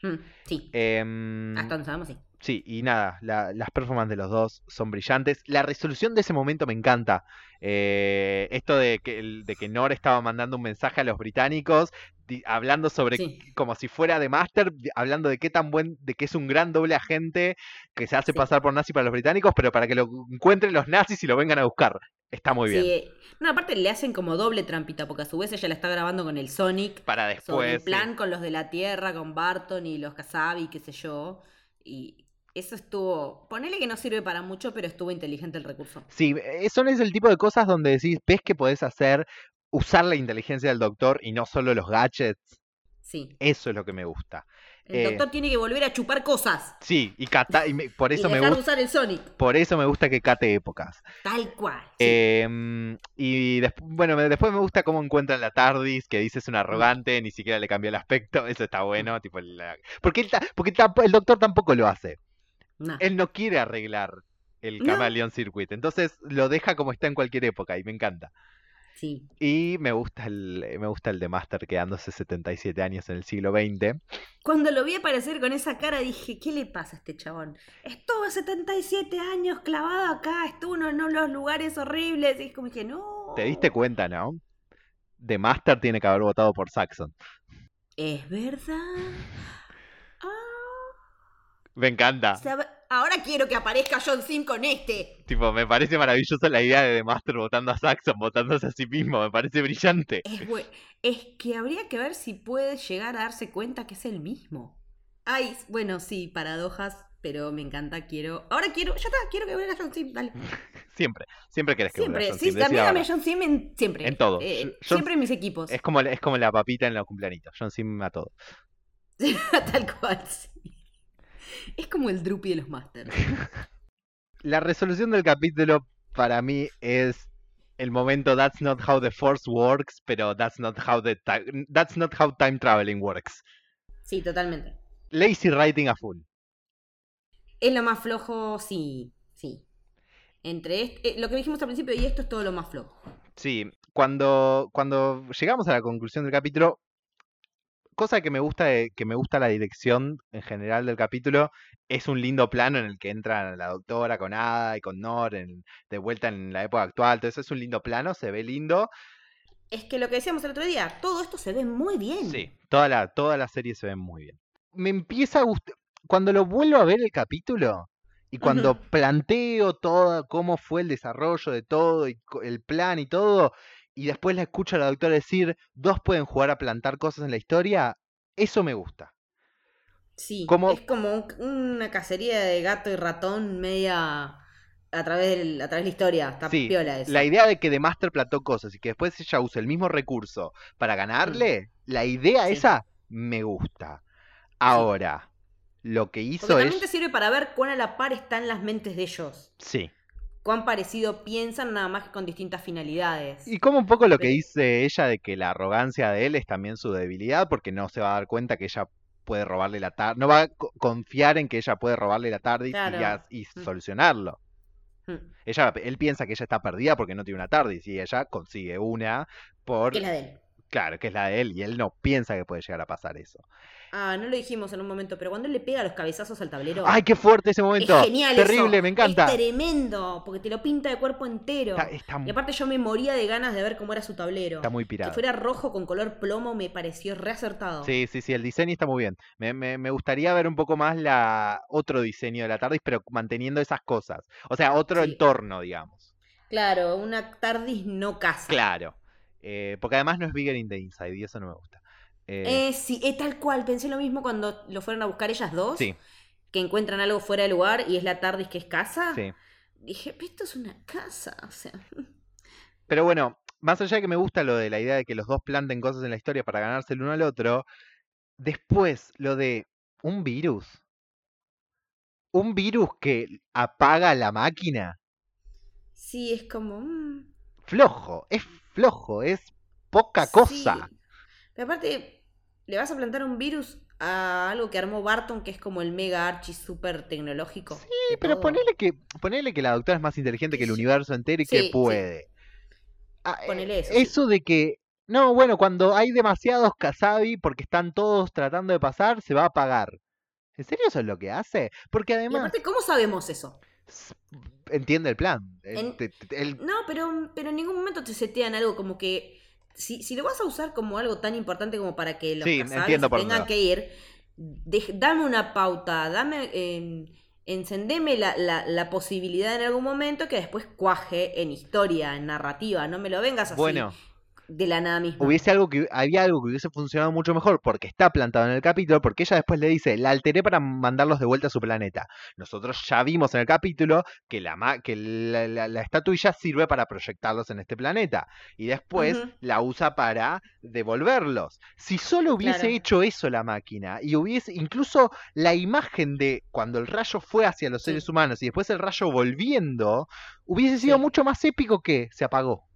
Mm, sí, Em, hasta donde sabemos, sí. Sí, y nada, la- las performances de los dos son brillantes. La resolución de ese momento me encanta. Eh, esto de que, el- de que Nor estaba mandando un mensaje a los británicos di- hablando sobre Sí. como si fuera de Master, di- hablando de qué tan buen, de que es un gran doble agente que se hace Sí. pasar por nazi para los británicos, pero para que lo encuentren los nazis y lo vengan a buscar. Está muy bien. Sí, no, aparte le hacen como doble trampita, porque a su vez ella la está grabando con el Sonic. Para Sobre después. el sí. plan con los de la Tierra, con Barton y los Kazabi, qué sé yo. Y eso estuvo. Ponele que no sirve para mucho, pero estuvo inteligente el recurso. Sí, eh, son es el tipo de cosas donde decís, ves que podés hacer, usar la inteligencia del doctor y no solo los gadgets. Sí. Eso es lo que me gusta. El Eh, doctor tiene que volver a chupar cosas. Sí, y, cata- y me- por eso me dejar gusta, usar el Sonic. por eso me gusta que cate épocas. Tal cual. sí. Em, y desp- bueno, después me gusta cómo encuentran la TARDIS, que dice es un arrogante, ni siquiera le cambió el aspecto, eso está bueno, tipo la- porque él ta- porque el doctor tampoco lo hace. Nah. Él no quiere arreglar el No. Camaleon Circuit, entonces lo deja como está en cualquier época y me encanta. Sí. Y me gusta el me gusta el de Master quedándose 77 años en el siglo XX. Cuando lo vi aparecer con esa cara dije, ¿qué le pasa a este chabón? Estuvo 77 años clavado acá, estuvo en uno de los lugares horribles. Y es como dije, no. ¿Te diste cuenta, no? De Master tiene que haber votado por Saxon. ¿Es verdad? Ah, Me encanta. sabe- Ahora quiero que aparezca John Sim con este. Tipo, me parece maravillosa la idea de The Master votando a Saxon, votándose a sí mismo, me parece brillante. Es, es que habría que ver si puede llegar a darse cuenta que es el mismo. Ay, bueno, sí, paradojas, pero me encanta, quiero... Ahora quiero, ya está, quiero que venga John Sim, dale. Siempre, siempre querés que vuelva Siempre, John sí, Sim, decí también dame. John Sim en, siempre. En todo. Eh, John- siempre en mis equipos. Es como, es como la papita en los cumpleaños, John Sim a todo. Tal cual, sí. Es como el Drupi de los Masters. La resolución del capítulo para mí es el momento That's not how the force works, pero that's not how the ti- that's not how time traveling works. Sí, totalmente. Lazy writing a full. Es lo más flojo, sí, sí. Entre este- eh, lo que dijimos al principio y esto es todo lo más flojo. Sí, cuando, cuando llegamos a la conclusión del capítulo, cosa que me gusta de- que me gusta la dirección en general del capítulo es un lindo plano en el que entra la doctora con Ada y con Nor en- de vuelta en la época actual. Entonces es un lindo plano, se ve lindo. Es que lo que decíamos el otro día, todo esto se ve muy bien. Sí, toda la, toda la serie se ve muy bien. Me empieza a gustar. Cuando lo vuelvo a ver el capítulo y cuando planteo todo, cómo fue el desarrollo de todo y el plan y todo, y después la escucho a la doctora decir, dos pueden jugar a plantar cosas en la historia, eso me gusta. Sí, Como- es como un- una cacería de gato y ratón media a través, del- a través de la historia. Está Sí, piola eso. la idea de que The Master plantó cosas y que después ella use el mismo recurso para ganarle, la idea. Sí. esa me gusta. Ahora, lo que Porque hizo también es... te sirve para ver cuán a la par están las mentes de ellos. Sí. Cuán parecido piensan, nada más que con distintas finalidades. Y como un poco lo que dice ella de que la arrogancia de él es también su debilidad, porque no se va a dar cuenta que ella puede robarle la tarde, no va a co- confiar en que ella puede robarle la tarde Claro. y, Mm. solucionarlo. Mm. Ella, él piensa que ella está perdida porque no tiene una tarde y ella consigue una por, Que la de él. Claro, que es la de él y él no piensa que puede llegar a pasar eso. Ah, no lo dijimos en un momento, pero cuando él le pega los cabezazos al tablero. ¡Ay, qué fuerte ese momento! es genial Terrible, eso. me encanta. Es tremendo, porque te lo pinta de cuerpo entero. Está, está Y aparte yo me moría de ganas de ver cómo era su tablero. está muy Que pirado. fuera rojo con color plomo me pareció reacertado. Sí, sí, sí, el diseño está muy bien. Me, me- me gustaría ver un poco más la otro diseño de la TARDIS, pero manteniendo esas cosas. O sea, otro Sí. entorno, digamos. Claro, una TARDIS no casa. Claro. Eh, porque además no es Bigger in the Inside y eso no me gusta. Eh, Eh, sí, es tal cual. Pensé lo mismo cuando lo fueron a buscar ellas dos. sí, Que encuentran algo fuera de lugar y es la TARDIS que es casa. sí. Dije, "Pero esto es una casa. O sea, Pero bueno, más allá de que me gusta lo de la idea de que los dos planten cosas en la historia para ganarse el uno al otro, después lo de un virus. Un virus que apaga la máquina. sí, es como. mm, Flojo, es flojo, es poca sí. cosa. Pero aparte, le vas a plantar un virus a algo que armó Barton, que es como el mega archi super tecnológico. Sí, pero todo. ponele que, ponele que la doctora es más inteligente que el Sí. universo entero y Sí, que sí. puede. Ah, Ponele eh, eso, sí. eso de que. No, bueno, cuando hay demasiados Kasabi porque están todos tratando de pasar, se va a apagar. ¿En serio eso es lo que hace? Porque Y además aparte, ¿cómo sabemos eso? Entiende el plan. El- En- te- te- el- No, pero, pero en ningún momento te setean algo como que. Si, si lo vas a usar como algo tan importante como para que los Sí, entiendo por tengan que ir, dame una pauta, dame. eh, encendeme la, la, la posibilidad en algún momento que después cuaje en historia, en narrativa. No me lo vengas así bueno, de la nada misma. hubiese algo que había algo que hubiese funcionado mucho mejor porque está plantado en el capítulo, porque ella después le dice, la alteré para mandarlos de vuelta a su planeta. Nosotros ya vimos en el capítulo que la que la, la- la estatuilla sirve para proyectarlos en este planeta y después la usa para devolverlos. Si solo hubiese Claro. hecho eso la máquina y hubiese incluso la imagen de cuando el rayo fue hacia los Sí. seres humanos y después el rayo volviendo, hubiese sido Sí. mucho más épico que se apagó.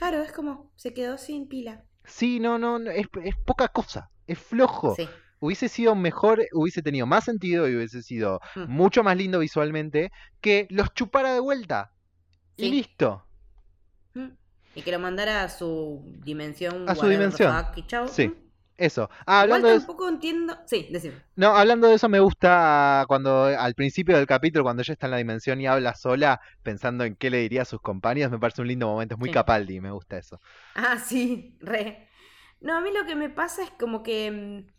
Claro, es como se quedó sin pila. Sí, no, no, no, es, es poca cosa, es flojo. Sí. Hubiese sido mejor, hubiese tenido más sentido y hubiese sido Mm. mucho más lindo visualmente que los chupara de vuelta. Y Sí. listo. Mm. Y que lo mandara a su dimensión. A su dimensión. y chau. Sí. Mm. Eso. Ah, hablando Igual de, tampoco entiendo. Sí, decime. no, hablando de eso me gusta cuando al principio del capítulo cuando ella está en la dimensión y habla sola pensando en qué le diría a sus compañeros, me parece un lindo momento, es muy Sí. Capaldi, me gusta eso. Ah, sí, re. No, a mí lo que me pasa es como que mm,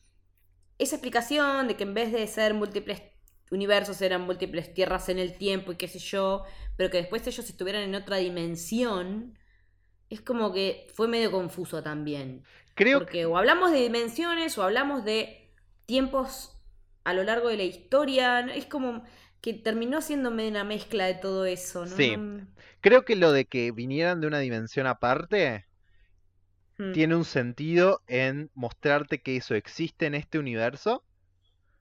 esa explicación de que en vez de ser múltiples universos eran múltiples tierras en el tiempo y qué sé yo, pero que después ellos estuvieran en otra dimensión, es como que fue medio confuso también. Creo que Porque o hablamos de dimensiones o hablamos de tiempos a lo largo de la historia, es como que terminó siendo medio una mezcla de todo eso, ¿no? Sí. Creo que lo de que vinieran de una dimensión aparte Mm, tiene un sentido en mostrarte que eso existe en este universo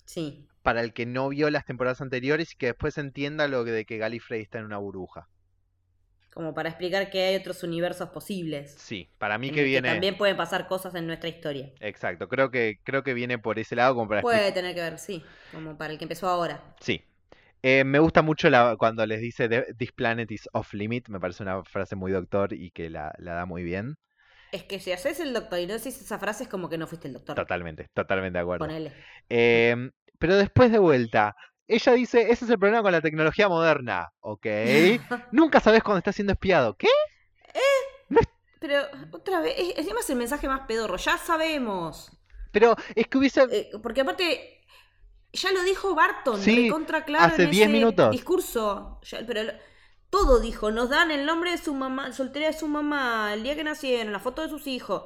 Sí, para el que no vio las temporadas anteriores y que después entienda lo de que Gallifrey está en una burbuja. Como para explicar que hay otros universos posibles. Sí, para mí que viene. también pueden pasar cosas en nuestra historia. Exacto, creo que, creo que viene por ese lado como para Puede explicar. tener que ver, sí, como para el que empezó ahora. Sí. Eh, me gusta mucho la, cuando les dice "The- This planet is off limit. Me parece una frase muy doctor y que la, la da muy bien. Es que si haces el doctor y no decís esa frase es como que no fuiste el doctor. Totalmente, totalmente de acuerdo. Ponele. Em, pero después de vuelta, ella dice, ese es el problema con la tecnología moderna. Ok. Nunca sabes cuando estás siendo espiado. ¿Qué? Pero otra vez, es- encima es el mensaje más pedorro, ya sabemos. Pero es que hubiese... Eh, porque aparte, ya lo dijo Barton, Sí, recontra claro hace en 10 ese minutos. discurso. Ya- pero lo- todo dijo, nos dan el nombre de su mamá, soltera de su mamá, el día que nacieron, la foto de sus hijos.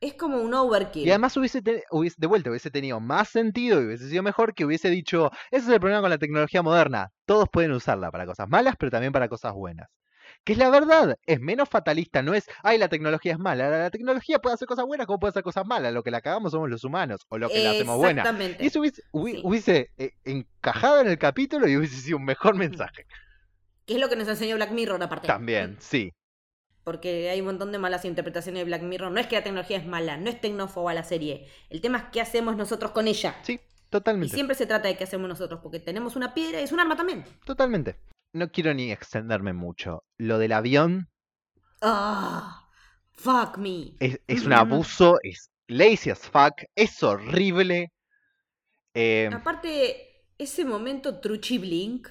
Es como un overkill. Y además hubiese, hubiese- de vuelta, hubiese tenido más sentido y hubiese sido mejor que hubiese dicho, ese es el problema con la tecnología moderna. Todos pueden usarla para cosas malas, pero también para cosas buenas. Que es la verdad, es menos fatalista, no es, ay, la tecnología es mala. La, tecnología puede hacer cosas buenas como puede hacer cosas malas. Lo que la cagamos somos los humanos, o lo que la hacemos buena. Exactamente. Y eso hubiese, Sí. hubiese, eh, encajado en el capítulo y hubiese sido un mejor mensaje. Que es lo que nos enseñó Black Mirror aparte. También, sí. Porque hay un montón de malas interpretaciones de Black Mirror. No es que la tecnología es mala, no es tecnófoba la serie. El tema es qué hacemos nosotros con ella. Sí, Y totalmente. siempre se trata de qué hacemos nosotros, porque tenemos una piedra y es un arma también. Totalmente. No quiero ni extenderme mucho. Lo del avión Ah, fuck me. es, es un abuso, es lazy as fuck, es horrible. Eh, Aparte, ese momento Truchi Blink.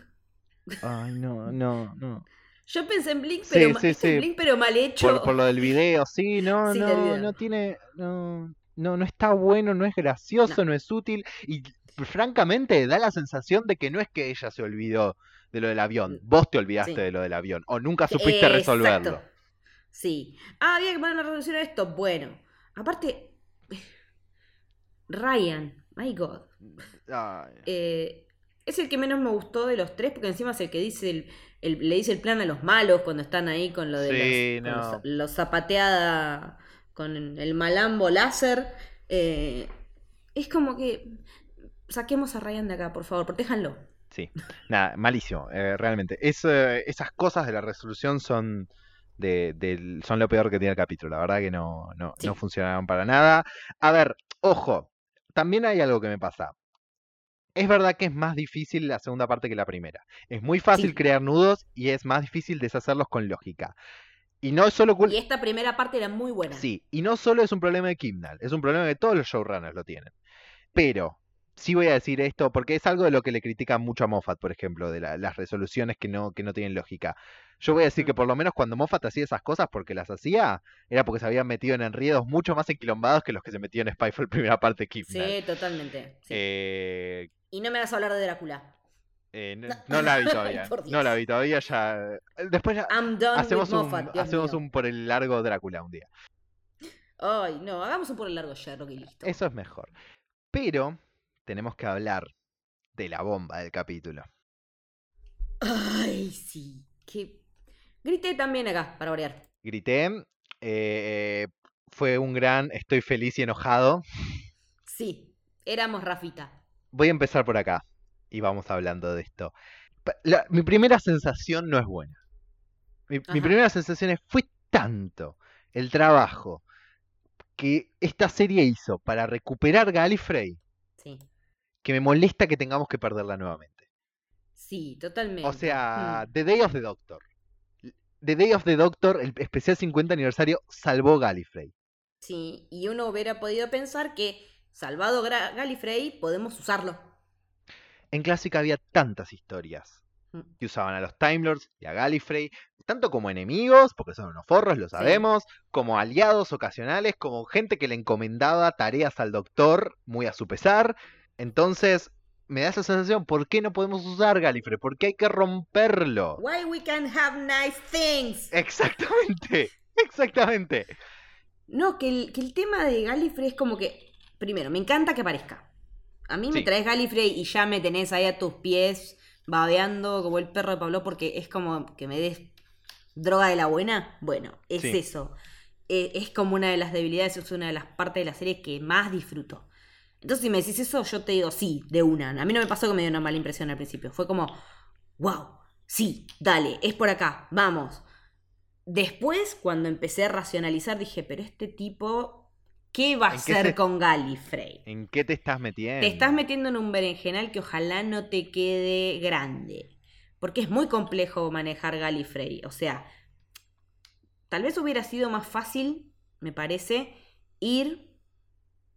ay, no, no, no. Yo pensé en Blink, Sí, pero, sí, sí. Blink, pero mal hecho. Por, por lo del video, sí, no, Sí, no, no tiene, no, no, no está bueno, no es gracioso, no. es útil y francamente da la sensación de que no es que ella se olvidó de lo del avión, vos te olvidaste Mm. Sí. de lo del avión o nunca supiste resolverlo. Exacto. Sí. Ah, había que poner una resolución a esto. Bueno. Aparte. Ryan, my God. Eh, es el que menos me gustó de los tres, porque encima es el que dice el, el- le dice el plan a los malos cuando están ahí con lo de Sí, los, con no. los- los zapateada con el malambo láser. Eh, es como que saquemos a Ryan de acá, por favor, protéjanlo. Sí, nada, malísimo, eh, realmente. Es, eh, esas cosas de la resolución son de, son lo peor que tiene el capítulo. La verdad que no, no, Sí. no funcionaron para nada. A ver, ojo, también hay algo que me pasa. Es verdad que es más difícil la segunda parte que la primera. Es muy fácil Sí. crear nudos y es más difícil deshacerlos con lógica. Y no es solo. Y esta primera parte era muy buena. Sí, y no solo es un problema de Kimnall, es un problema que todos los showrunners lo tienen. Pero, sí voy a decir esto, porque es algo de lo que le critican mucho a Moffat, por ejemplo, de la- las resoluciones que no, que no tienen lógica. Yo voy a decir que por lo menos cuando Moffat hacía esas cosas, porque las hacía, era porque se habían metido en enredos mucho más enquilombados que los que se metió en Spyfall primera parte de Kimnall. Sí, totalmente. sí. Eh, Y no me vas a hablar de Drácula. eh, no, no la vi todavía, no la vi todavía, ya... Después ya I'm done hacemos, with un, Moffat, hacemos mío. un por el largo Drácula un día. Ay, no, hagamos un por el largo Sherlock y listo. Eso es mejor. Pero tenemos que hablar de la bomba del capítulo. Ay, sí. Que... Grité también acá, para variar. Grité. eh, fue un gran estoy feliz y enojado. Sí, éramos Rafita. Voy a empezar por acá y vamos hablando de esto. La- mi primera sensación no es buena. Mi, primera sensación es fue tanto el trabajo que esta serie hizo para recuperar Gallifrey Sí. que me molesta que tengamos que perderla nuevamente. Sí, totalmente. O sea, Mm. The Day of the Doctor. The Day of the Doctor, el especial 50 aniversario, salvó Gallifrey. Sí, y uno hubiera podido pensar que, salvado Gallifrey, podemos usarlo. En Clásica había tantas historias Mm. que usaban a los Time Lords y a Gallifrey, tanto como enemigos, porque son unos forros, lo sabemos, como aliados ocasionales, como gente que le encomendaba tareas al Doctor, muy a su pesar. Entonces, me da esa sensación, ¿por qué no podemos usar Gallifrey? ¿Por qué hay que romperlo? Why we can have nice things. Exactamente, exactamente. No, que el, que el tema de Gallifrey es como que. Primero, me encanta que aparezca. A mí me traes Gallifrey y ya me tenés ahí a tus pies, babeando como el perro de Pablo, porque es como que me des droga de la buena. Bueno, es Sí. eso. Eh, es como una de las debilidades, es una de las partes de la serie que más disfruto. Entonces, si me decís eso, yo te digo sí, de una. A mí no me pasó que me dio una mala impresión al principio. Fue como, wow, sí, dale, es por acá, vamos. Después, cuando empecé a racionalizar, dije, pero este tipo, ¿qué va a ¿En qué hacer se- con Gallifrey? ¿En qué te estás metiendo? Te estás metiendo en un berenjenal que ojalá no te quede grande. Porque es muy complejo manejar Gallifrey. O sea, tal vez hubiera sido más fácil me parece, ir,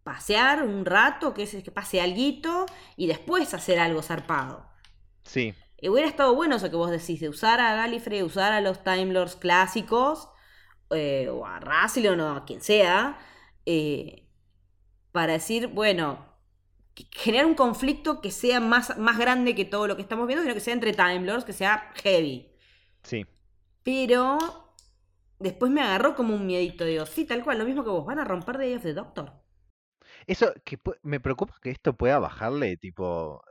pasear un rato, que, es, que pase alguito, y después hacer algo zarpado. Sí, Y hubiera estado bueno eso que vos decís, de usar a Gallifrey, usar a los Time Lords clásicos, eh, o a Rassilon o a quien sea, eh, para decir, bueno, generar un conflicto que sea más, más grande que todo lo que estamos viendo, sino que sea entre Time Lords, que sea heavy. sí. Pero después me agarró como un miedito, digo, sí, tal cual, lo mismo que vos, van a romper Day of the Doctor. Eso, que me preocupa que esto pueda bajarle, tipo,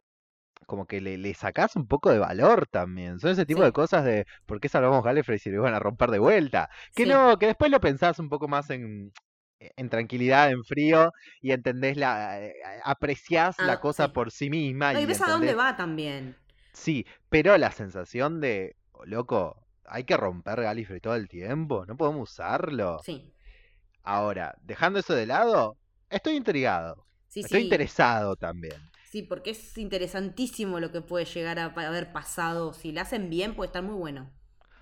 como que le, le sacás un poco de valor también. Son ese tipo Sí. de cosas de, ¿por qué salvamos Gallifrey si lo iban a romper de vuelta? Que Sí. no, que después lo pensás un poco más en, en tranquilidad, en frío, y entendés la, eh, apreciás la Ah, cosa sí. por sí misma. No, y y ves a dónde va también. Sí, pero la sensación de, "Oh, loco, hay que romper Gallifrey todo el tiempo, no podemos usarlo. Sí, Ahora, dejando eso de lado, estoy intrigado. sí, Estoy sí. interesado también. Sí, porque es interesantísimo lo que puede llegar a haber pasado. Si lo hacen bien, puede estar muy bueno.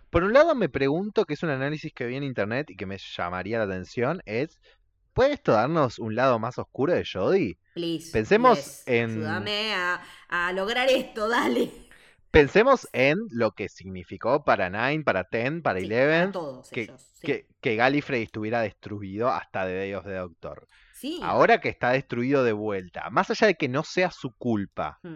Por un lado me pregunto, que es un análisis que vi en internet y que me llamaría la atención, es, ¿puede esto darnos un lado más oscuro de Jodie? Please. Pensemos en- Ayúdame a, a lograr esto, dale. Pensemos en lo que significó para Nine, para Ten, para Sí, Eleven, para todos que, ellos. Sí. que, que Gallifrey estuviera destruido hasta Day of the Doctor. Sí. Ahora que está destruido de vuelta, más allá de que no sea su culpa, Mm,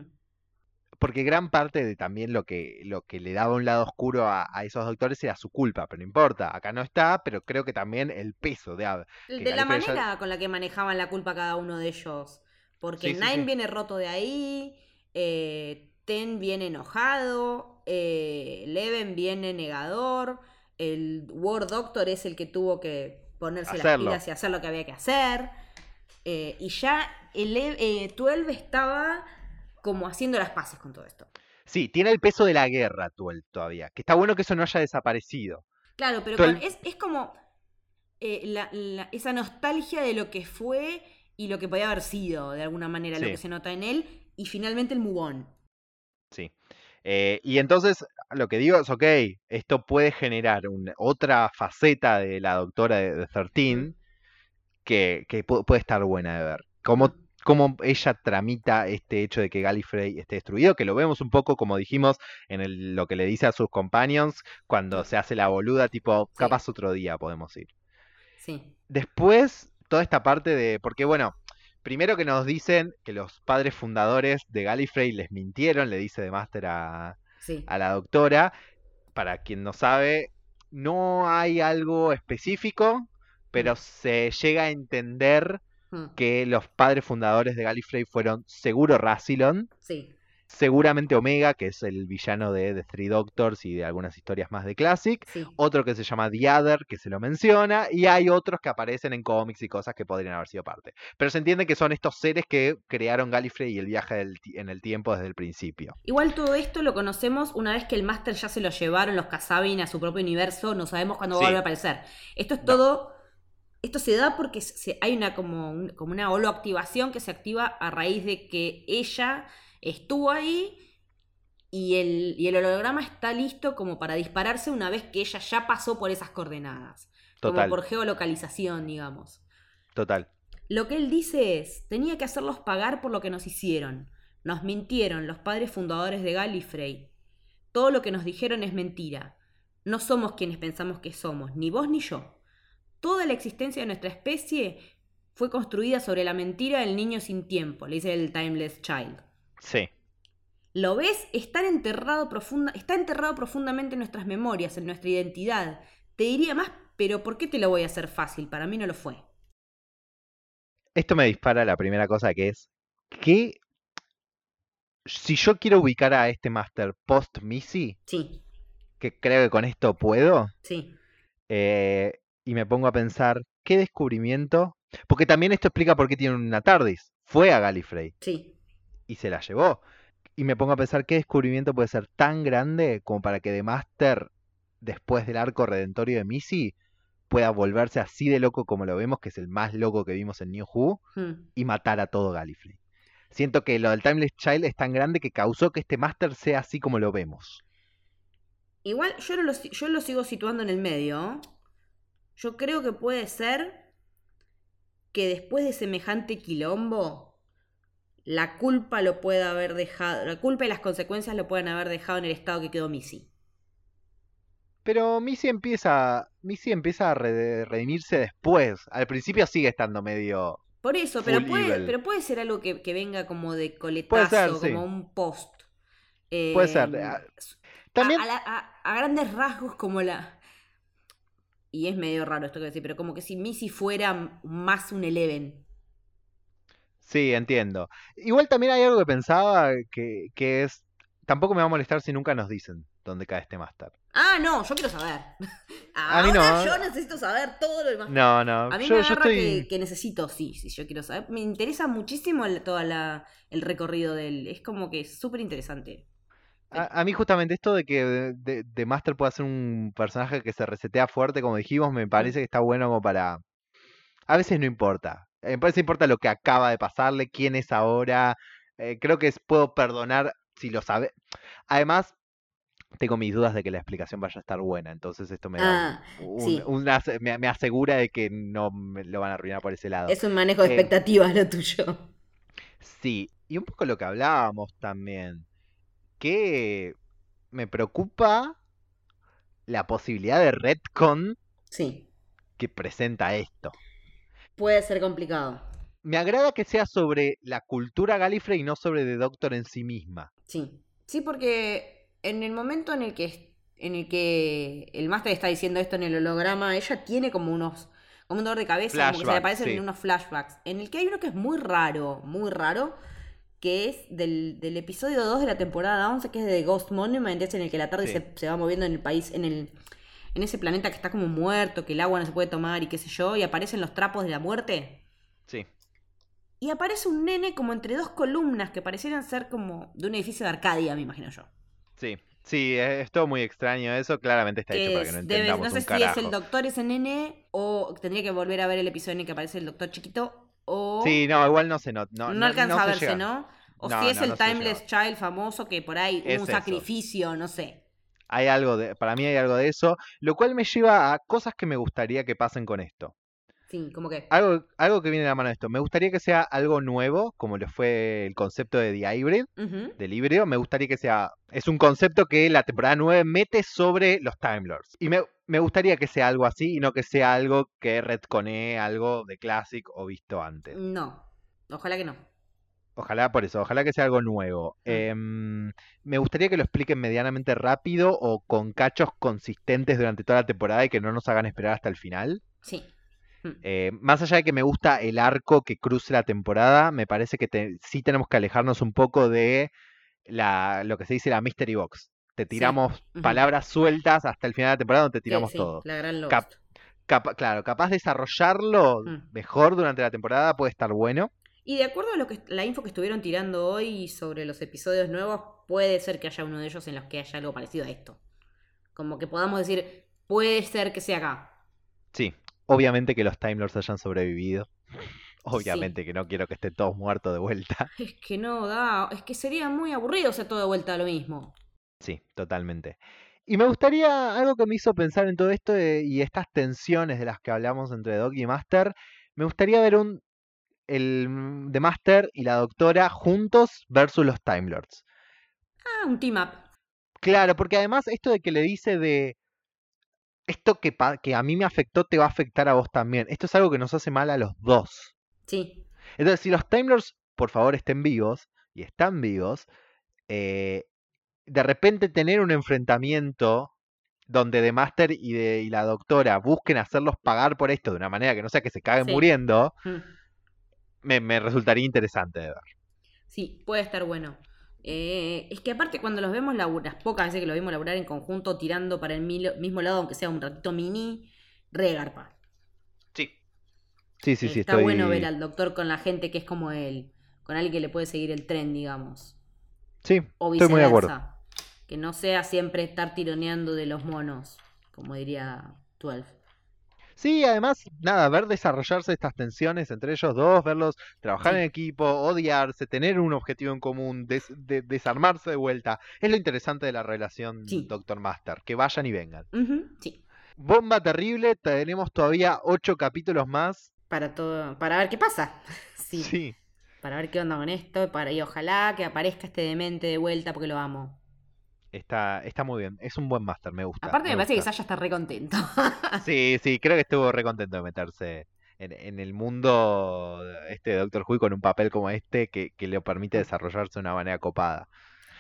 porque gran parte de también lo que, lo que le daba un lado oscuro a, a esos doctores era su culpa, pero no importa, acá no está, pero creo que también el peso de, De la ya- manera con la que manejaban la culpa cada uno de ellos. Porque Sí, Nine sí. viene roto de ahí, eh, Ten viene enojado, eh, Leven viene negador, el War Doctor es el que tuvo que ponerse las pilas y hacer lo que había que hacer. eh, y ya el eh, 12 estaba como haciendo las paces con todo esto. Sí, tiene el peso de la guerra Tuel todavía, que está bueno que eso no haya desaparecido. Claro, pero es, es como eh, la- la- esa nostalgia de lo que fue y lo que podía haber sido, de alguna manera, lo que se nota en él, y finalmente el mugón. Sí. Eh, y entonces lo que digo es, ok, esto puede generar un- otra faceta de la doctora de, de 13 que, que pu- puede estar buena de ver. Cómo, cómo ella tramita este hecho de que Gallifrey esté destruido, que lo vemos un poco, como dijimos, en el- lo que le dice a sus companions cuando se hace la boluda, tipo, Sí. capaz otro día podemos ir. Sí. Después, toda esta parte de. Porque, bueno, primero que nos dicen que los padres fundadores de Gallifrey les mintieron, le dice de Master a, Sí. a la doctora. Para quien no sabe, no hay algo específico, pero se llega a entender Que los padres fundadores de Gallifrey fueron seguro Rassilon, Sí. seguramente Omega, que es el villano de The Three Doctors y de algunas historias más de Classic, Sí. otro que se llama The Other, que se lo menciona, y hay otros que aparecen en cómics y cosas que podrían haber sido parte. Pero se entiende que son estos seres que crearon Gallifrey y el viaje del en el tiempo desde el principio. Igual todo esto lo conocemos una vez que el Master ya se lo llevaron los Kazabin a su propio universo, no sabemos cuándo va a volver a aparecer. Esto es No. todo. Esto se da porque se- hay una como, un- como una holoactivación que se activa a raíz de que ella estuvo ahí y el, y el holograma está listo como para dispararse una vez que ella ya pasó por esas coordenadas. Total. Como por geolocalización, digamos. Total. Lo que él dice es, tenía que hacerlos pagar por lo que nos hicieron. Nos mintieron los padres fundadores de Gallifrey. Todo lo que nos dijeron es mentira. No somos quienes pensamos que somos, ni vos ni yo. Toda la existencia de nuestra especie fue construida sobre la mentira del niño sin tiempo, le dice el Timeless Child. Sí. ¿Lo ves? Está enterrado, profunda, está enterrado profundamente en nuestras memorias, en nuestra identidad. Te diría más, pero ¿por qué te lo voy a hacer fácil? Para mí no lo fue. Esto me dispara la primera cosa que es que si yo quiero ubicar a este Master post Missy, Sí, que creo que con esto puedo, sí. eh, y me pongo a pensar, ¿qué descubrimiento? Porque también esto explica por qué tiene una TARDIS. Fue a Gallifrey Sí, y se la llevó. Y me pongo a pensar qué descubrimiento puede ser tan grande como para que The Master, después del arco redentorio de Missy, pueda volverse así de loco como lo vemos, que es el más loco que vimos en New Who, Mm, y matar a todo Gallifrey. Siento que lo del Timeless Child es tan grande que causó que este Master sea así como lo vemos. Igual yo, lo, yo lo sigo situando en el medio. Yo creo que puede ser que después de semejante quilombo, la culpa lo puede haber dejado, la culpa y las consecuencias lo pueden haber dejado en el estado que quedó Missy. Pero Missy empieza, Missy empieza a re- redimirse después. Al principio sigue estando medio... Por eso, pero puede, evil. pero puede ser algo que, que venga como de coletazo, ser, sí. como un post. Eh, Puede ser. También... A, a la- a- a grandes rasgos como la... Y es medio raro esto que decir, pero como que si Missy fuera más un Eleven. Sí, entiendo. Igual también hay algo que pensaba que, que es... Tampoco me va a molestar si nunca nos dicen dónde cae este máster. Ah, no, yo quiero saber. A mí no. Ahora yo necesito saber todo lo demás. No, no. A mí yo, me yo agarra estoy... que, que necesito, sí, sí, yo quiero saber. Me interesa muchísimo el, toda la, el recorrido de él. Es como que es súper interesante. A, a mí justamente esto de que de, de- de Master pueda ser un personaje que se resetea fuerte, como dijimos, me parece que está bueno como para... A veces no importa. Me parece que importa lo que acaba de pasarle, quién es ahora. Eh, creo que puedo perdonar si lo sabe. Además, tengo mis dudas de que la explicación vaya a estar buena, entonces esto me da Ah, un- sí. una- me, me asegura de que no me lo van a arruinar por ese lado. Es un manejo de Eh, expectativas lo tuyo. Sí, y un poco lo que hablábamos también, que me preocupa la posibilidad de retcon Sí, que presenta esto. puede ser complicado. Me agrada que sea sobre la cultura Gallifrey y no sobre The Doctor en sí misma. Sí. Sí, porque en el momento en el que en el que el máster está diciendo esto en el holograma, ella tiene como unos como un dolor de cabeza, como que se le aparecen sí. en unos flashbacks, en el que hay uno que es muy raro, muy raro, que es del, del episodio 2 de la temporada 11, que es de Ghost Monument, es en el que la tarde Sí. se, se va moviendo en el país, en el en ese planeta que está como muerto, que el agua no se puede tomar y qué sé yo, y aparecen los trapos de la muerte. Sí, Y aparece un nene como entre dos columnas que parecieran ser como de un edificio de Arcadia, me imagino yo. sí, sí, es, todo muy extraño eso, claramente está hecho para que no entendamos no sé un si carajo. es el doctor ese nene o tendría que volver a ver el episodio en el que aparece el doctor chiquito o Sí, no, igual no se nota. No, no, alcanza no a se verse. ¿no? O No, si es no, el Timeless Child famoso que por ahí Es un eso. sacrificio, no sé. Hay algo de, para mí hay algo de eso, lo cual me lleva a cosas que me gustaría que pasen con esto. Sí, como que Algo, algo que viene de la mano de esto. Me gustaría que sea algo nuevo, como lo fue el concepto de The Hybrid, del híbrido. Me gustaría que sea. Es un concepto que la temporada 9 mete sobre los Time Lords. Y me, me gustaría que sea algo así y no que sea algo que retconee algo de Classic o visto antes. no. Ojalá que no. Ojalá por eso, ojalá que sea algo nuevo. Mm. Em, me gustaría que lo expliquen medianamente rápido o con cachos consistentes durante toda la temporada y que no nos hagan esperar hasta el final. Sí. Mm. Eh, más allá de que me gusta el arco que cruce la temporada, me parece que te- sí tenemos que alejarnos un poco de la, lo que se dice la Mystery Box. Te tiramos palabras sueltas hasta el final de la temporada donde te tiramos sí, todo. La gran Lost. Cap- Capa- claro, capaz de desarrollarlo Mm. mejor durante la temporada puede estar bueno. Y de acuerdo a lo que la info que estuvieron tirando hoy sobre los episodios nuevos, puede ser que haya uno de ellos en los que haya algo parecido a esto. Como que podamos decir, puede ser que sea acá. Sí, obviamente que los Time Lords hayan sobrevivido. Obviamente que no quiero que estén todos muertos de vuelta. Es que no da, es que sería muy aburrido ser todo de vuelta a lo mismo. Sí, totalmente. Y me gustaría algo que me hizo pensar en todo esto eh, y estas tensiones de las que hablamos entre Doc y Master. Me gustaría ver un el mm, The Master y la Doctora juntos versus los Time Lords. Ah, un team up. Claro, porque además esto de que le dice de esto que, a mí me afectó te va a afectar a vos también. Esto es algo que nos hace mal a los dos. Sí. Entonces, si los Time Lords, por favor, estén vivos, y están vivos, eh, de repente tener un enfrentamiento donde The Master y, de, y la doctora busquen hacerlos pagar por esto de una manera que no sea que se caguen Sí. muriendo, Mm. me, me resultaría interesante de ver. Sí, puede estar bueno. Eh, es que aparte cuando los vemos laburar, las pocas veces que los vimos laburar en conjunto, tirando para el milo- mismo lado, aunque sea un ratito mini, re garpa. Sí. Sí, sí, sí, Está estoy... bueno ver al doctor con la gente que es como él, con alguien que le puede seguir el tren, digamos. Sí, O estoy muy de acuerdo. viceversa. Que no sea siempre estar tironeando de los monos, como diría 12. Sí, además, nada, ver desarrollarse estas tensiones entre ellos dos, verlos trabajar Sí. en equipo, odiarse, tener un objetivo en común, des- de- desarmarse de vuelta. Es lo interesante de la relación Sí. Doctor Master, que vayan y vengan. Sí. Bomba terrible, tenemos todavía ocho capítulos más para todo, para ver qué pasa. sí, Sí. Para ver qué onda con esto, para, y ojalá que aparezca este demente de vuelta porque lo amo. Está, está muy bien. Es un buen máster, me gusta. Aparte me, parece que gusta. Sasha está re contento. Sí, sí, creo que estuvo re contento de meterse en, en el mundo este de Doctor Who con un papel como este que, que le permite desarrollarse de una manera copada.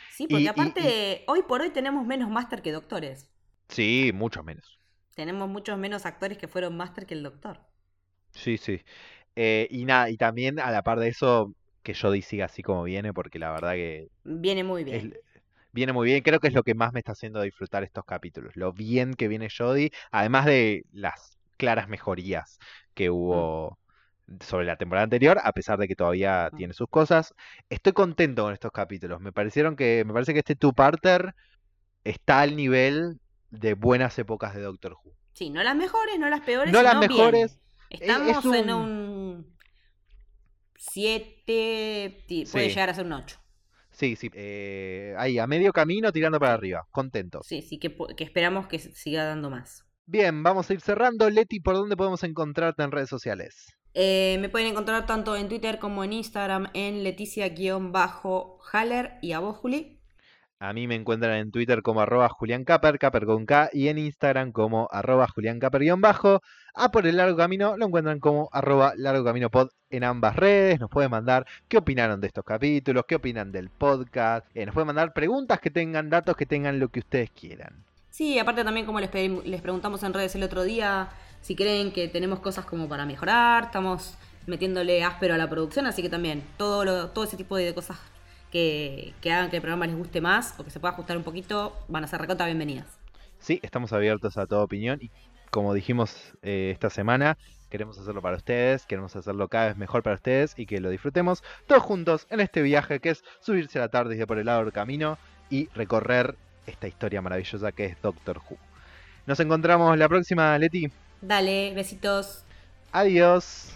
sí, porque Y- y- aparte, hoy por hoy tenemos menos máster que doctores. Sí, mucho menos. Tenemos muchos menos actores que fueron máster que el doctor. Sí, sí. Eh, y nada, y también a la par de eso, que Jodie siga así como viene, porque la verdad que Viene muy bien. es- viene muy bien. Creo que es lo que más me está haciendo disfrutar estos capítulos. Lo bien que viene Jodie, además de las claras mejorías que hubo sobre la temporada anterior, a pesar de que todavía Mm. tiene sus cosas. Estoy contento con estos capítulos. Me parecieron que, me parece que este two-parter está al nivel de buenas épocas de Doctor Who. Sí, no las mejores, no las peores. No las bien. mejores. Estamos es en un- un 7, puede Sí. llegar a ser un 8. Sí, sí. eh, ahí, a medio camino, tirando para arriba. Contento. Sí, sí, que, esperamos que siga dando más. Bien, vamos a ir cerrando. Leti, ¿por dónde podemos encontrarte en redes sociales? Eh, me pueden encontrar tanto en Twitter como en Instagram en Leticia-Haller y a vos, Juli. A mí me encuentran en Twitter como arroba Julián con K, y en Instagram como arroba Julián Caper guion bajo. A por el largo camino lo encuentran como arroba largo camino pod en ambas redes. Nos pueden mandar qué opinaron de estos capítulos, qué opinan del podcast. eh, nos pueden mandar preguntas que tengan, datos que tengan, lo que ustedes quieran. Sí, aparte también como les, les preguntamos en redes el otro día, si creen que tenemos cosas como para mejorar, estamos metiéndole áspero a la producción, así que también todo, todo ese tipo de cosas que, que hagan que el programa les guste más o que se pueda ajustar un poquito, van a ser recontra bienvenidas. Sí, estamos abiertos a toda opinión y como dijimos eh, esta semana, queremos hacerlo para ustedes, queremos hacerlo cada vez mejor para ustedes y que lo disfrutemos todos juntos en este viaje que es subirse a la tarde y por el lado del camino y recorrer esta historia maravillosa que es Doctor Who. Nos encontramos la próxima, Leti. Dale, besitos. Adiós.